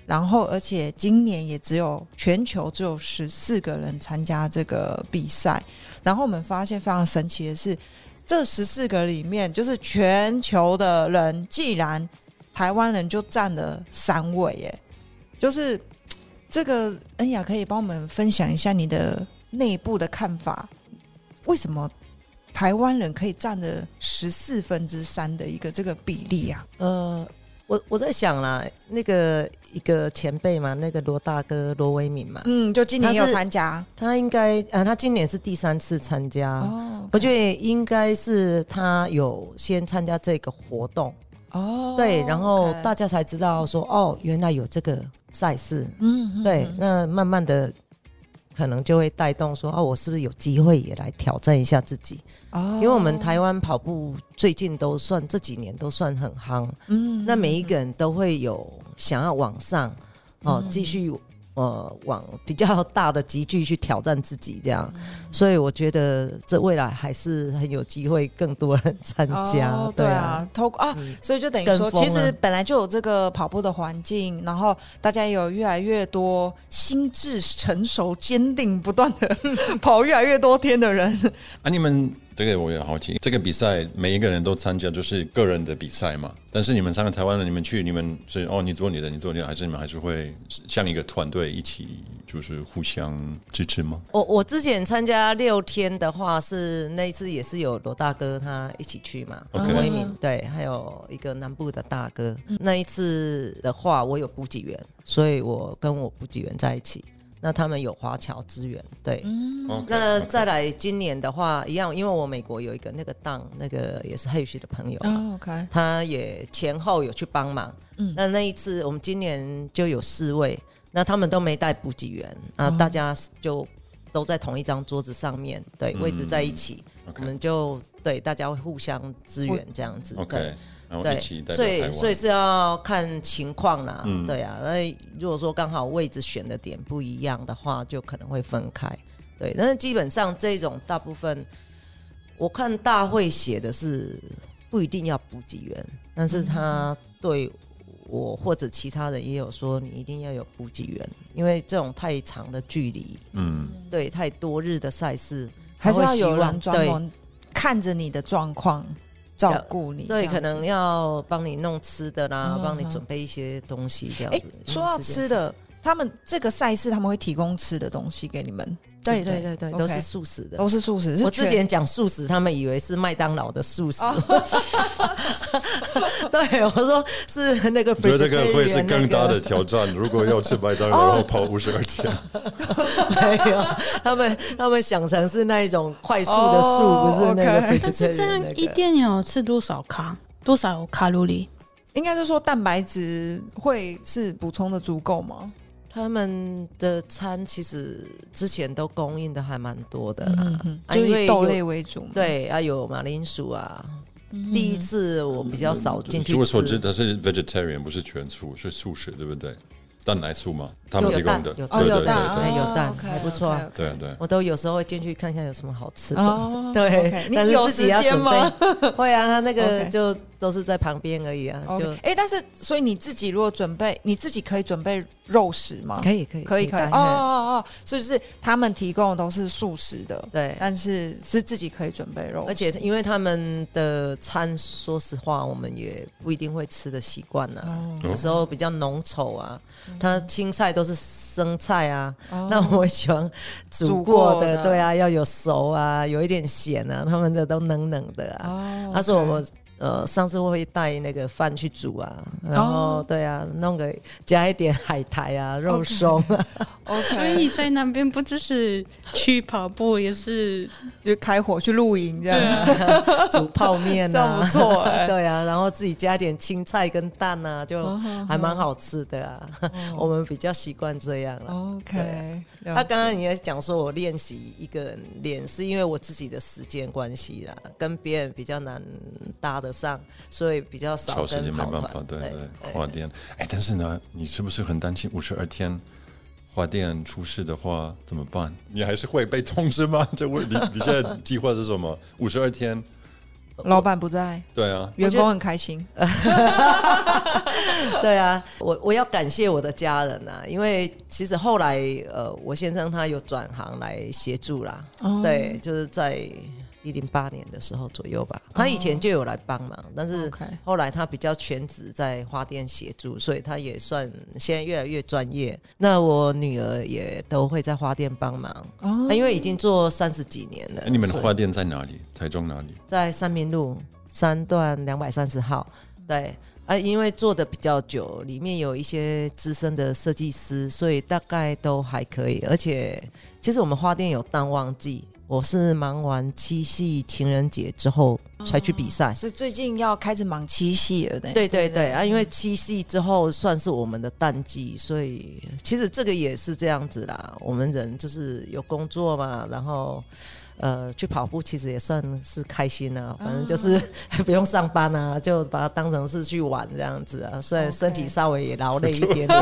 然后而且今年也只有全球只有十四个人参加这个比赛，然后我们发现非常神奇的是，这十四个里面，就是全球的人，既然台湾人就占了三位，耶，就是这个恩雅可以帮我们分享一下你的内部的看法，为什么台湾人可以占了十四分之三的一个这个比例啊？呃，我我在想啦，那个一个前辈嘛，那个罗大哥罗维敏嘛，嗯，就今年也有参加他应该啊，他今年是第三次参加。哦我觉得应该是他有先参加这个活动，哦，对，然后大家才知道说，哦，原来有这个赛事，嗯嗯对，那慢慢的可能就会带动说，哦，我是不是有机会也来挑战一下自己？哦，因为我们台湾跑步最近都算这几年都算很夯，嗯那每一个人都会有想要往上哦，继续呃往比较大的集聚去挑战自己这样，所以我觉得这未来还是很有机会，更多人参加。哦、对啊，，透过啊，嗯所以就等于说，其实本来就有这个跑步的环境，然后大家也有越来越多心智成熟、坚定、不断的 跑越来越多天的人。啊，你们这个我也好奇，这个比赛每一个人都参加，就是个人的比赛嘛。但是你们三个台湾人，你们去，你们是哦，你做你的，你做你的，还是你们还是会像一个团队一起，就是互相支持吗？我我之前参加六天的话，是那一次也是有罗大哥他一起去嘛罗一鸣对，还有一个南部的大哥。那一次的话，我有补给员，所以我跟我补给员在一起。那他们有华侨资源，对。嗯。那再来今年的话，一样，因为我美国有一个那个档，那个也是 H 的朋友，OK，他也前后有去帮忙。嗯。那那一次我们今年就有四位，那他们都没带补给员啊，哦。大家就都在同一张桌子上面，对，嗯。位置在一起我们就对大家会互相支援这样子。OK，然后对一起代对，所表台湾。以所以是要看情况啦，嗯对啊。那如果说刚好位置选的点不一样的话，就可能会分开。对，但是基本上这种大部分，我看大会写的是不一定要补给员，但是他对我或者其他人也有说，你一定要有补给员，因为这种太长的距离，嗯，对，太多日的赛事，还是要有人专门看着你的状况，照顾你。对，可能要帮你弄吃的啦，嗯帮你准备一些东西这样子。欸。，说到吃，的，他们这个赛事他们会提供吃的东西给你们，对不对对对都是素食的。都是素食。我之前讲素食，他们以为是麦当劳的素食。对，我说是那个。我觉得这个会是更大的挑战。如果要吃麦当劳，然后跑五十二天，没有，他们他们想成是那一种快速的素，哦不是那个但是这样一天要吃多少卡？多少卡路里？应该是说蛋白质会是补充的足够吗？他们的餐其实之前都供应的还蛮多的啦，嗯哼，啊就以豆类为主嘛。对啊，有马铃薯啊。第一次我比较少进去据我所知，吃，它是 vegetarian，不是全素，是素食，对不对？蛋奶素吗？他们有提供的，蛋有哦，有蛋，对哎有蛋还不错对对。我都有时候会进去看一下有什么好吃的。哦，对你但是有时自己要准间吗？备。会啊，他那个就都是在旁边而已啊，就哎，但是所以你自己如果准备，你自己可以准备肉食吗？可以可以可以可以哦哦哦，所以是他们提供的都是素食的，对。但是是自己可以准备肉，而且因为他们的餐，说实话，我们也不一定会吃的习惯呢。哦有时候比较浓稠啊，它青菜都是生菜啊，哦。那我喜欢煮煮过的，过的。对啊，要有熟啊，有一点咸啊，他们的都冷冷的啊。哦他说我们呃上次会带那个饭去煮啊，然后哦对啊，弄个加一点海苔啊、肉松啊，所 OK，以在那边不只是去跑步，也是就开火去露营这样，啊煮泡面这样不啊。错哎。对啊，然后自己加点青菜跟蛋啊，就哦还蛮好吃的啊。我们比较习惯这样了。OK，他刚刚你也讲说，我练习一个人练，是因为我自己的时间关系啦，跟别人比较难搭得上，所以比较少小时间没办法，对对对，花店。哎，但是呢，你是不是很担心五十二天花店出事的话怎么办？你还是会被通知吗？这问你你现在计划是什么？五十二天？老板不在，对啊，员工很开心。对啊，我我要感谢我的家人啊，因为其实后来呃，我先生他有转行来协助啦，哦对，就是在一零八年的时候左右吧，他以前就有来帮忙，但是后来他比较全职在花店协助，所以他也算现在越来越专业。那我女儿也都会在花店帮忙，因为已经做三十几年了。哎你们的花店在哪里？台中哪里？在三民路三段两百三十号，对。啊，因为做的比较久，里面有一些资深的设计师，所以大概都还可以。而且，其实我们花店有淡旺季，我是忙完七夕情人节之后才去比赛。所以最近要开始忙七夕了呢。对对对啊，因为七夕之后算是我们的淡季，所以其实这个也是这样子啦。我们人就是有工作嘛，然后呃去跑步，其实也算是开心啊。反正就是 不用上班啊，就把它当成是去玩这样子啊。虽然身体稍微也劳累一点点，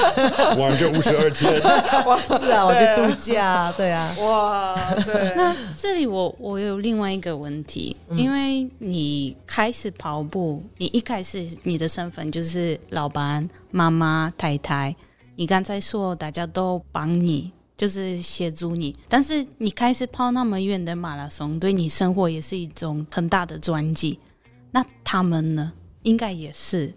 玩个五十二天，是啊，我去度假啊，对啊。哇，对，那这里我我有另外一个问题，因为你开始跑步，你一开始你的身份就是老板、妈妈、太太。你刚才说大家都帮你，就是协助你，但是你开始跑那么远的马拉松，对你生活也是一种很大的转机。那他们呢？应该也是。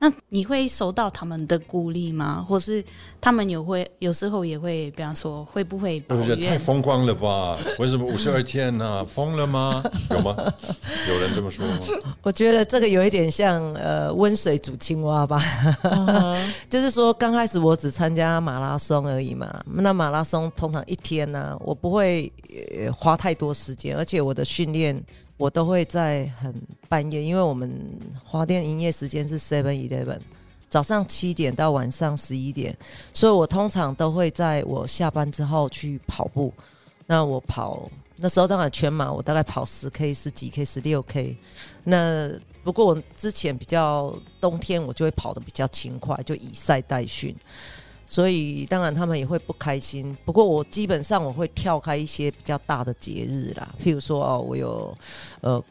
那你会收到他们的鼓励吗？或是他们有会有时候也会，比方说会不会我觉得太怨？疯狂了吧？为什么五十二天呢、疯了吗？有吗？有人这么说吗？我觉得这个有一点像呃温水煮青蛙吧，就是说刚开始我只参加马拉松而已嘛，那马拉松通常一天呢、我不会呃花太多时间，而且我的训练我都会在很半夜，因为我们花店营业时间是 Seven Eleven。早上七点到晚上十一点，所以我通常都会在我下班之后去跑步。那我跑那时候当然全马，我大概跑十 K、十几 K、十六 K。那不过我之前比较冬天，我就会跑得比较勤快，就以赛代训。所以当然他们也会不开心。不过我基本上我会跳开一些比较大的节日啦，譬如说哦，我有呃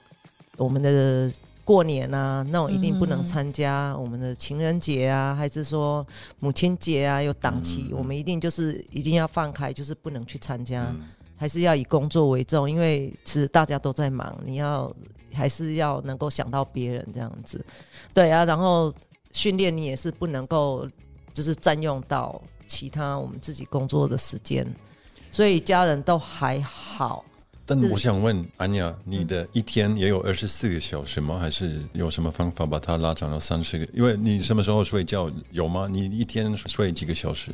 我们的过年啊，那我一定不能参加我们的情人节啊，还是说母亲节啊有档期，我们一定就是一定要放开，就是不能去参加。嗯还是要以工作为重，因为其实大家都在忙，你要还是要能够想到别人这样子，对啊，然后训练你也是不能够就是占用到其他我们自己工作的时间，所以家人都还好。但我想问安雅，你的一天也有二十四个小时吗？还是有什么方法把它拉长到三十个？因为你什么时候睡觉有吗？你一天睡几个小时？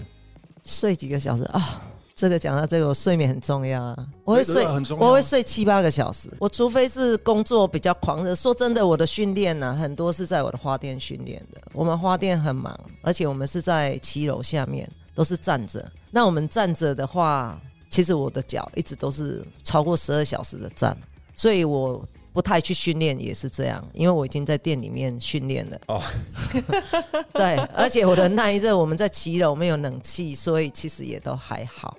睡几个小时啊？这个讲到这个，我睡眠很重要啊。我会睡我会睡七八个小时。我除非是工作比较狂热，说真的，我的训练呢，很多是在我的花店训练的。我们花店很忙，而且我们是在七楼下面，都是站着。那我们站着的话，其实我的脚一直都是超过十二小时的站，所以我不太去训练也是这样，因为我已经在店里面训练了。哦，对，而且我的那一阵，我们在骑楼没有冷气，所以其实也都还好。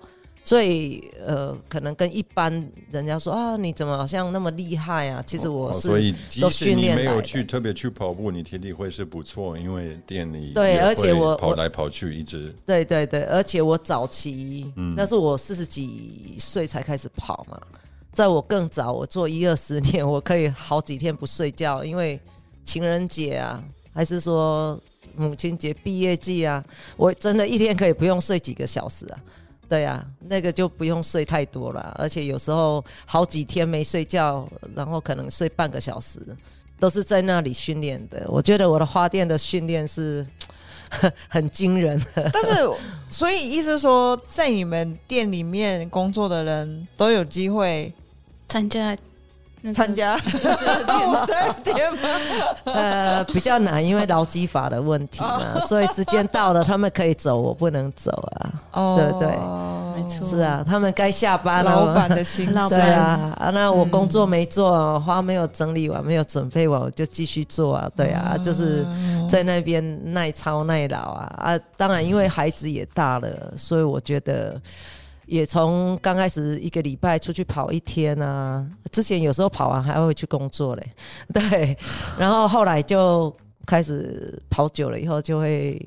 所以呃，可能跟一般人家说啊，你怎么好像那么厉害啊？其实我哦是、所以即都使你没有去特别去跑步，你体力会是不错，因为店里对而且我我跑来跑去，一直对对对，而且我早期，嗯那是我四十几岁才开始跑嘛，在我更早，我做一二十年，我可以好几天不睡觉，因为情人节啊，还是说母亲节、毕业季啊，我真的一天可以不用睡几个小时啊。对啊，那个就不用睡太多了，而且有时候好几天没睡觉，然后可能睡半个小时，都是在那里训练的。我觉得我的花店的训练是 很惊人。但是，所以意思说，在你们店里面工作的人都有机会参加参加 五十二？呃，比较难，因为劳基法的问题嘛，所以时间到了，他们可以走，我不能走啊。哦对对没错是啊，他们该下班了。老板的心对啊，啊，那我工作没做，花没有整理完，没有准备完，我就继续做啊。对啊，就是在那边耐操耐劳啊啊！当然，因为孩子也大了，所以我觉得也从刚开始一个礼拜出去跑一天啊，之前有时候跑完还会去工作嘞，对，然后后来就开始跑久了以后就会。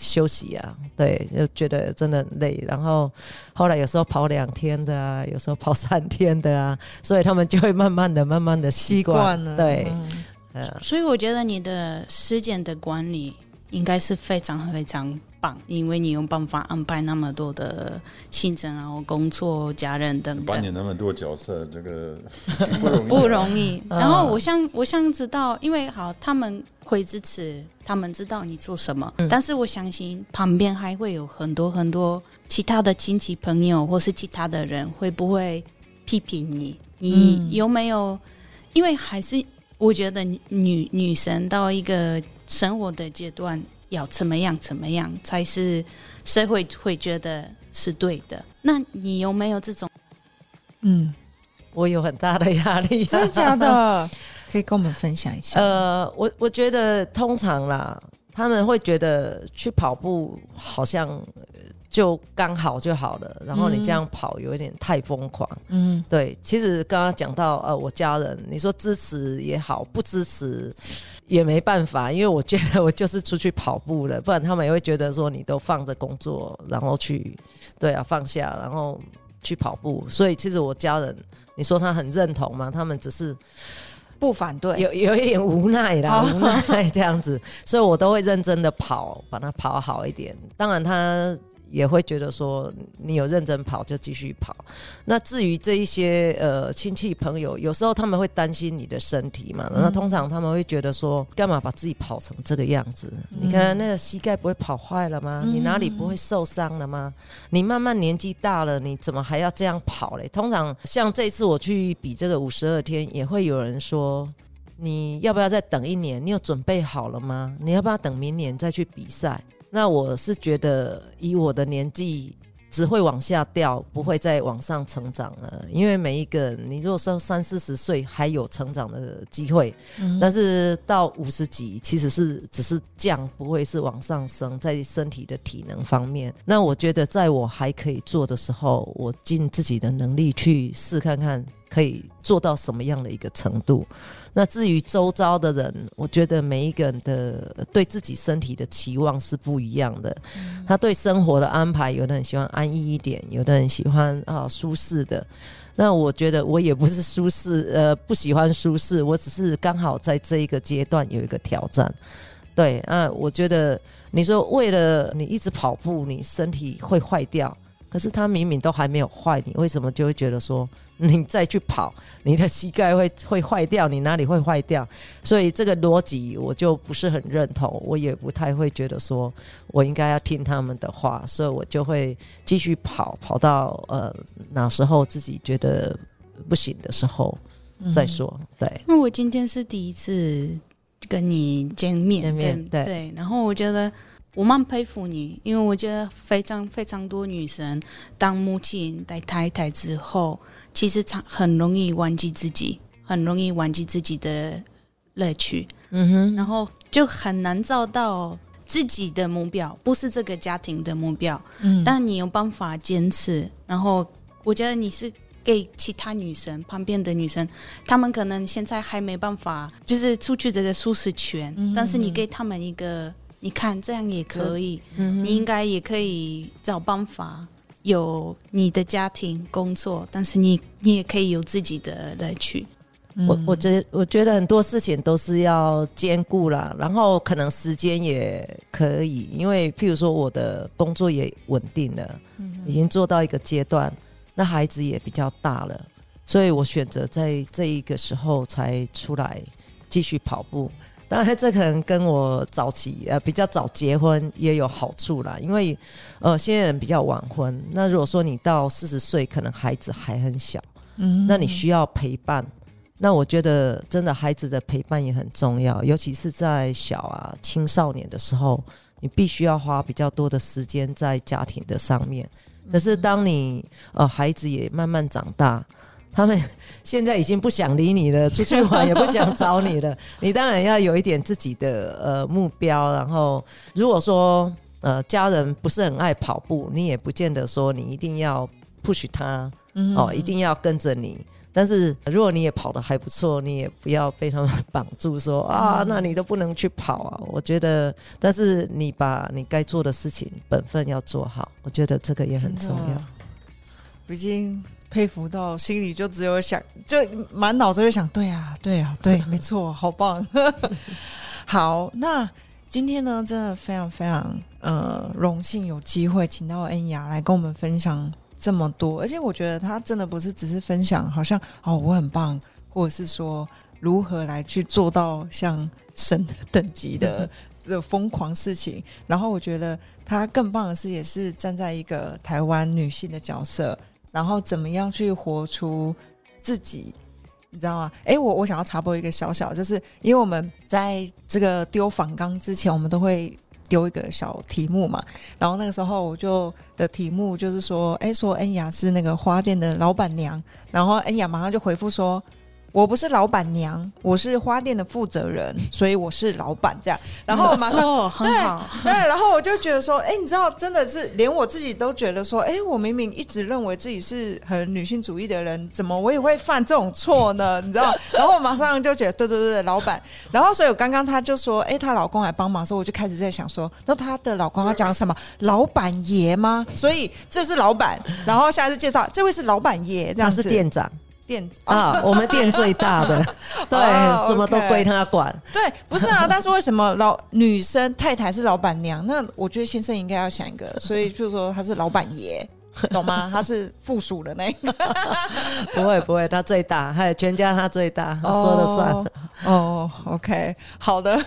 休息啊，对，就觉得真的很累。然后后来有时候跑两天的啊，有时候跑三天的啊，所以他们就会慢慢的、慢慢的习习惯惯了，对，嗯呃，所以我觉得你的时间的管理应该是非常非常棒，因为你有办法安排那么多的行程啊、然后工作、家人等扮等。演那么多角色，这个 不容易啊。不容易。嗯然后我想，我想知道，因为好，他们会支持，他们知道你做什么，嗯但是我相信旁边还会有很多很多其他的亲戚朋友或是其他的人，会不会批评你？你嗯有没有？因为还是我觉得女女生到一个生活的阶段，要怎么样怎么样才是社会会觉得是对的。那你有没有这种？嗯，我有很大的压力、真的假？的？可以跟我们分享一下。呃，我我觉得通常啦，他们会觉得去跑步好像呃就刚好就好了，然后你这样跑有一点太疯狂。嗯对，其实刚刚讲到呃，我家人，你说支持也好，不支持也没办法，因为我觉得我就是出去跑步了，不然他们也会觉得说你都放着工作，然后去对啊放下，然后去跑步。所以其实我家人，你说他很认同吗？他们只是不反对。有有一点无奈啦，哦 无奈这样子，所以我都会认真的跑，把它跑好一点。当然他。也会觉得说你有认真跑就继续跑。那至于这一些呃亲戚朋友，有时候他们会担心你的身体嘛，那通常他们会觉得说，干嘛把自己跑成这个样子？你看那个膝盖不会跑坏了吗？你哪里不会受伤了吗？你慢慢年纪大了，你怎么还要这样跑嘞？通常像这次我去比这个五十二天，也会有人说。你要不要再等一年？你有准备好了吗？你要不要等明年再去比赛？那我是觉得，以我的年纪，只会往下掉，不会再往上成长了。因为每一个，你如果说三四十岁还有成长的机会，但是到五十几，其实是只是降，不会是往上升，在身体的体能方面。那我觉得，在我还可以做的时候，我尽自己的能力去试看看，可以做到什么样的一个程度。那至于周遭的人，我觉得每一个人的对自己身体的期望是不一样的。他对生活的安排，有的人喜欢安逸一点，有的人喜欢啊舒适的。那我觉得我也不是舒适，呃，不喜欢舒适，我只是刚好在这一个阶段有一个挑战。对啊，我觉得你说为了你一直跑步，你身体会坏掉，可是他明明都还没有坏，你为什么就会觉得说你再去跑，你的膝盖会 会坏掉，你哪里会坏掉？所以这个逻辑我就不是很认同，我也不太会觉得说我应该要听他们的话，所以我就会继续跑，跑到呃哪时候自己觉得不行的时候再说。对，因为我今天是第一次跟你见面，见面对对，然后我觉得。我蛮佩服你，因为我觉得非常非常多女生当母亲、带太太之后，其实常很容易忘记自己，很容易忘记自己的乐趣，嗯哼，然后就很难找到自己的目标，不是这个家庭的目标。嗯，但你有办法坚持，然后我觉得你是给其他女生旁边的女生，她们可能现在还没办法，就是出去这个舒适圈，但是你给她们一个。你看，这样也可以。嗯你应该也可以找办法，有你的家庭工作，但是你你也可以有自己的乐趣。我我觉得我觉得很多事情都是要兼顾啦，然后可能时间也可以，因为譬如说我的工作也稳定了，已经做到一个阶段，那孩子也比较大了，所以我选择在这一个时候才出来继续跑步。当然，这可能跟我早期呃比较早结婚也有好处啦，因为呃现在人比较晚婚。那如果说你到四十岁，可能孩子还很小，嗯那你需要陪伴。那我觉得真的孩子的陪伴也很重要，尤其是在小啊青少年的时候，你必须要花比较多的时间在家庭的上面。可是当你呃孩子也慢慢长大。他们现在已经不想理你了，出去玩也不想找你了。你当然要有一点自己的呃目标，然后如果说呃家人不是很爱跑步，你也不见得说你一定要 push 他哦，一定要跟着你。但是如果你也跑得还不错，你也不要被他们绑住说啊，那你都不能去跑啊。我觉得，但是你把你该做的事情本分要做好，我觉得这个也很重要。已经。佩服到心里就只有想，就满脑子就想，对啊，对啊，对，没错，好棒。好，那今天呢，真的非常非常呃荣幸有机会请到恩雅来跟我们分享这么多，而且我觉得他真的不是只是分享，好像哦我很棒，或者是说如何来去做到像神等级的 的疯狂事情。然后我觉得她更棒的是，也是站在一个台湾女性的角色。然后怎么样去活出自己，你知道吗？哎，我我想要插播一个小小，就是因为我们在这个丢反纲之前，我们都会丢一个小题目嘛。然后那个时候我就的题目就是说，哎，说恩雅是那个花店的老板娘，然后恩雅马上就回复说。我不是老板娘，我是花店的负责人，所以我是老板这样。然后马上很好，对，然后我就觉得说，哎，你知道，真的是连我自己都觉得说，哎，我明明一直认为自己是很女性主义的人，怎么我也会犯这种错呢？你知道？然后我马上就觉得，对对对，老板。然后所以我刚刚他就说，哎，她老公来帮忙的时候，我就开始在想说，那她的老公要讲什么？老板爷吗？所以这是老板。然后下次介绍，这位是老板爷，这样是店长。店啊，我们店最大的，对，什么都归他管。对，不是啊，但是为什么老女生太太是老板娘？那我觉得先生应该要想一个，所以就是说他是老板爷。懂吗？他是附属的那个，不会不会，他最大，还有全家他最大，他说了算。哦，OK，好的，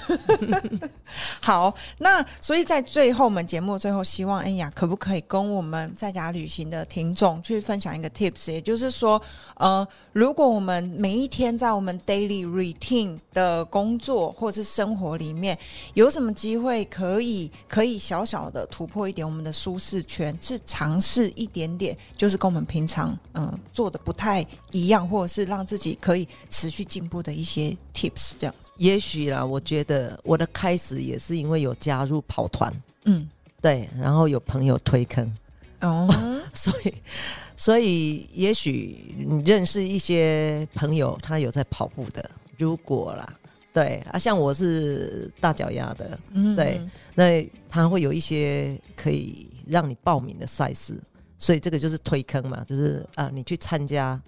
好。那所以在最后，我们节目最后，希望恩雅可不可以跟我们在家旅行的听众去分享一个 tips？也就是说，呃，如果我们每一天在我们 daily routine 的工作或者是生活里面，有什么机会可以可以小小的突破一点我们的舒适圈，是尝试。一点点，就是跟我们平常嗯做的不太一样，或者是让自己可以持续进步的一些 tips，这样子。也许啦，我觉得我的开始也是因为有加入跑团，嗯，对，然后有朋友推坑，哦，所以所以也许你认识一些朋友，他有在跑步的，如果啦，对啊，像我是大脚丫的，嗯，对，那他会有一些可以让你报名的赛事。所以这个就是推坑嘛，就是啊，你去参加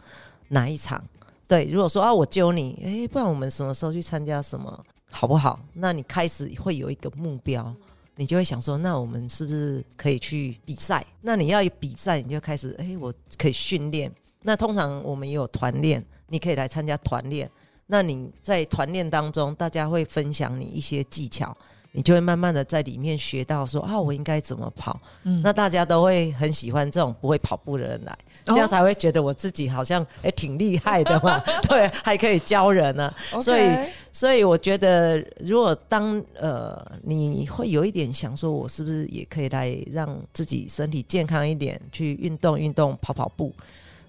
哪一场？对，如果说啊，我揪你，哎，不然我们什么时候去参加什么，好不好？那你开始会有一个目标，你就会想说，那我们是不是可以去比赛？那你要一比赛，你就开始，哎、我可以训练。那通常我们也有团练，你可以来参加团练。那你在团练当中，大家会分享你一些技巧，你就会慢慢的在里面学到说啊，我应该怎么跑。那大家都会很喜欢这种不会跑步的人来，这样才会觉得我自己好像哎、挺厉害的嘛，对，还可以教人呢、所以所以我觉得，如果当呃你会有一点想说，我是不是也可以来让自己身体健康一点，去运动运动，跑跑步，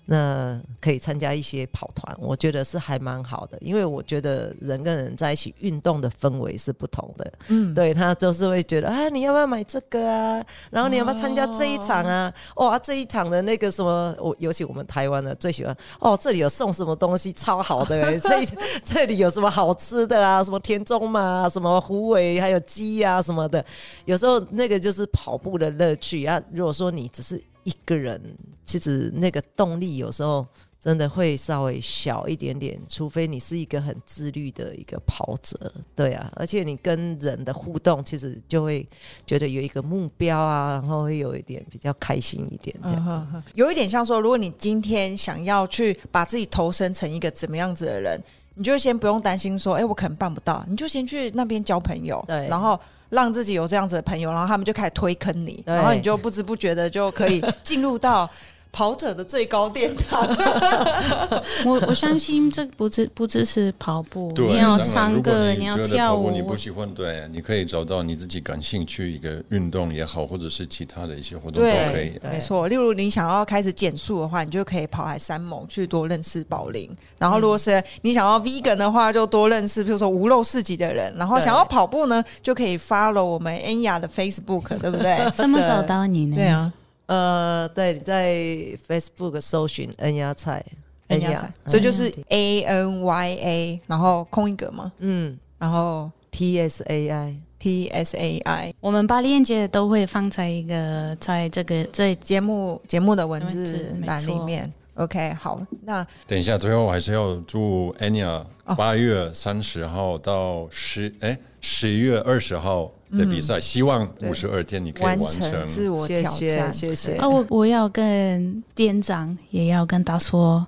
那可以参加一些跑团，我觉得是还蛮好的，因为我觉得人跟人在一起运动的氛围是不同的，嗯，对他就是会觉得啊，你要不要买这个啊？然后你要不要参加这一场啊？哇，这一场的那个什么，我尤其我们台湾的最喜欢哦，这里有送什么东西超好的、欸，这一这里有什么好吃的啊？什么田中嘛，什么虎尾，还有鸡啊什么的。有时候那个就是跑步的乐趣啊。如果说你只是一个人，其实那个动力有时候真的会稍微小一点点，除非你是一个很自律的一个跑者，对啊。而且你跟人的互动，其实就会觉得有一个目标啊，然后会有一点比较开心一点这样。有一点像说，如果你今天想要去把自己投身成一个怎么样子的人，你就先不用担心说，哎、我可能办不到，你就先去那边交朋友，对然后让自己有这样子的朋友，然后他们就开始推坑你，然后你就不知不觉的就可以进入到跑者的最高殿堂。我我相信这不只不只是跑步，你要唱歌，你要跳舞，你不喜欢，对，你可以找到你自己感兴趣一个运动也好，或者是其他的一些活动都可以。没错。例如你想要开始减速的话，你就可以跑海山盟去多认识宝林。然后如果是你想要 vegan 的话，就多认识，比如说无肉市集的人。然后想要跑步呢，就可以 follow 我们恩雅的 Facebook，对不对？怎么找到你呢？对，啊，呃，对，在 Facebook 搜寻恩芽菜，恩雅菜，所以就是嗯 A N Y A，然后空一格嘛，嗯。然后，T S A I，T S A I 我们把链接都会放在一个在这个这节目节目的文字栏里面。OK，好，那等一下，最后还是要祝 Anya 八月三十号到十哎十一月二十号的比赛，希望五十二天你可以完完成。自我谢挑战，谢谢。谢啊，我我要跟店长也要跟他说，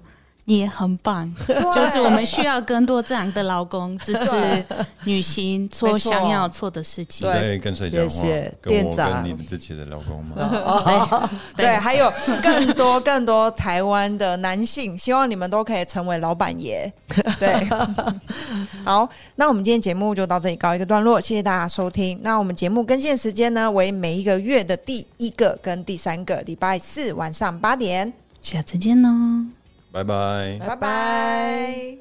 你也很棒，就是我们需要更多这样的老公支持女性做想要做的事情你。在跟谁讲话？店长跟你自己的老公吗？对，还有更多更多台湾的男性，希望你们都可以成为老板爷。对，好，那我们今天节目就到这里告一个段落，谢谢大家收听。那我们节目更新的时间呢，为每一个月的第一个跟第三个礼拜四晚上八点。下次见喽。拜拜。拜拜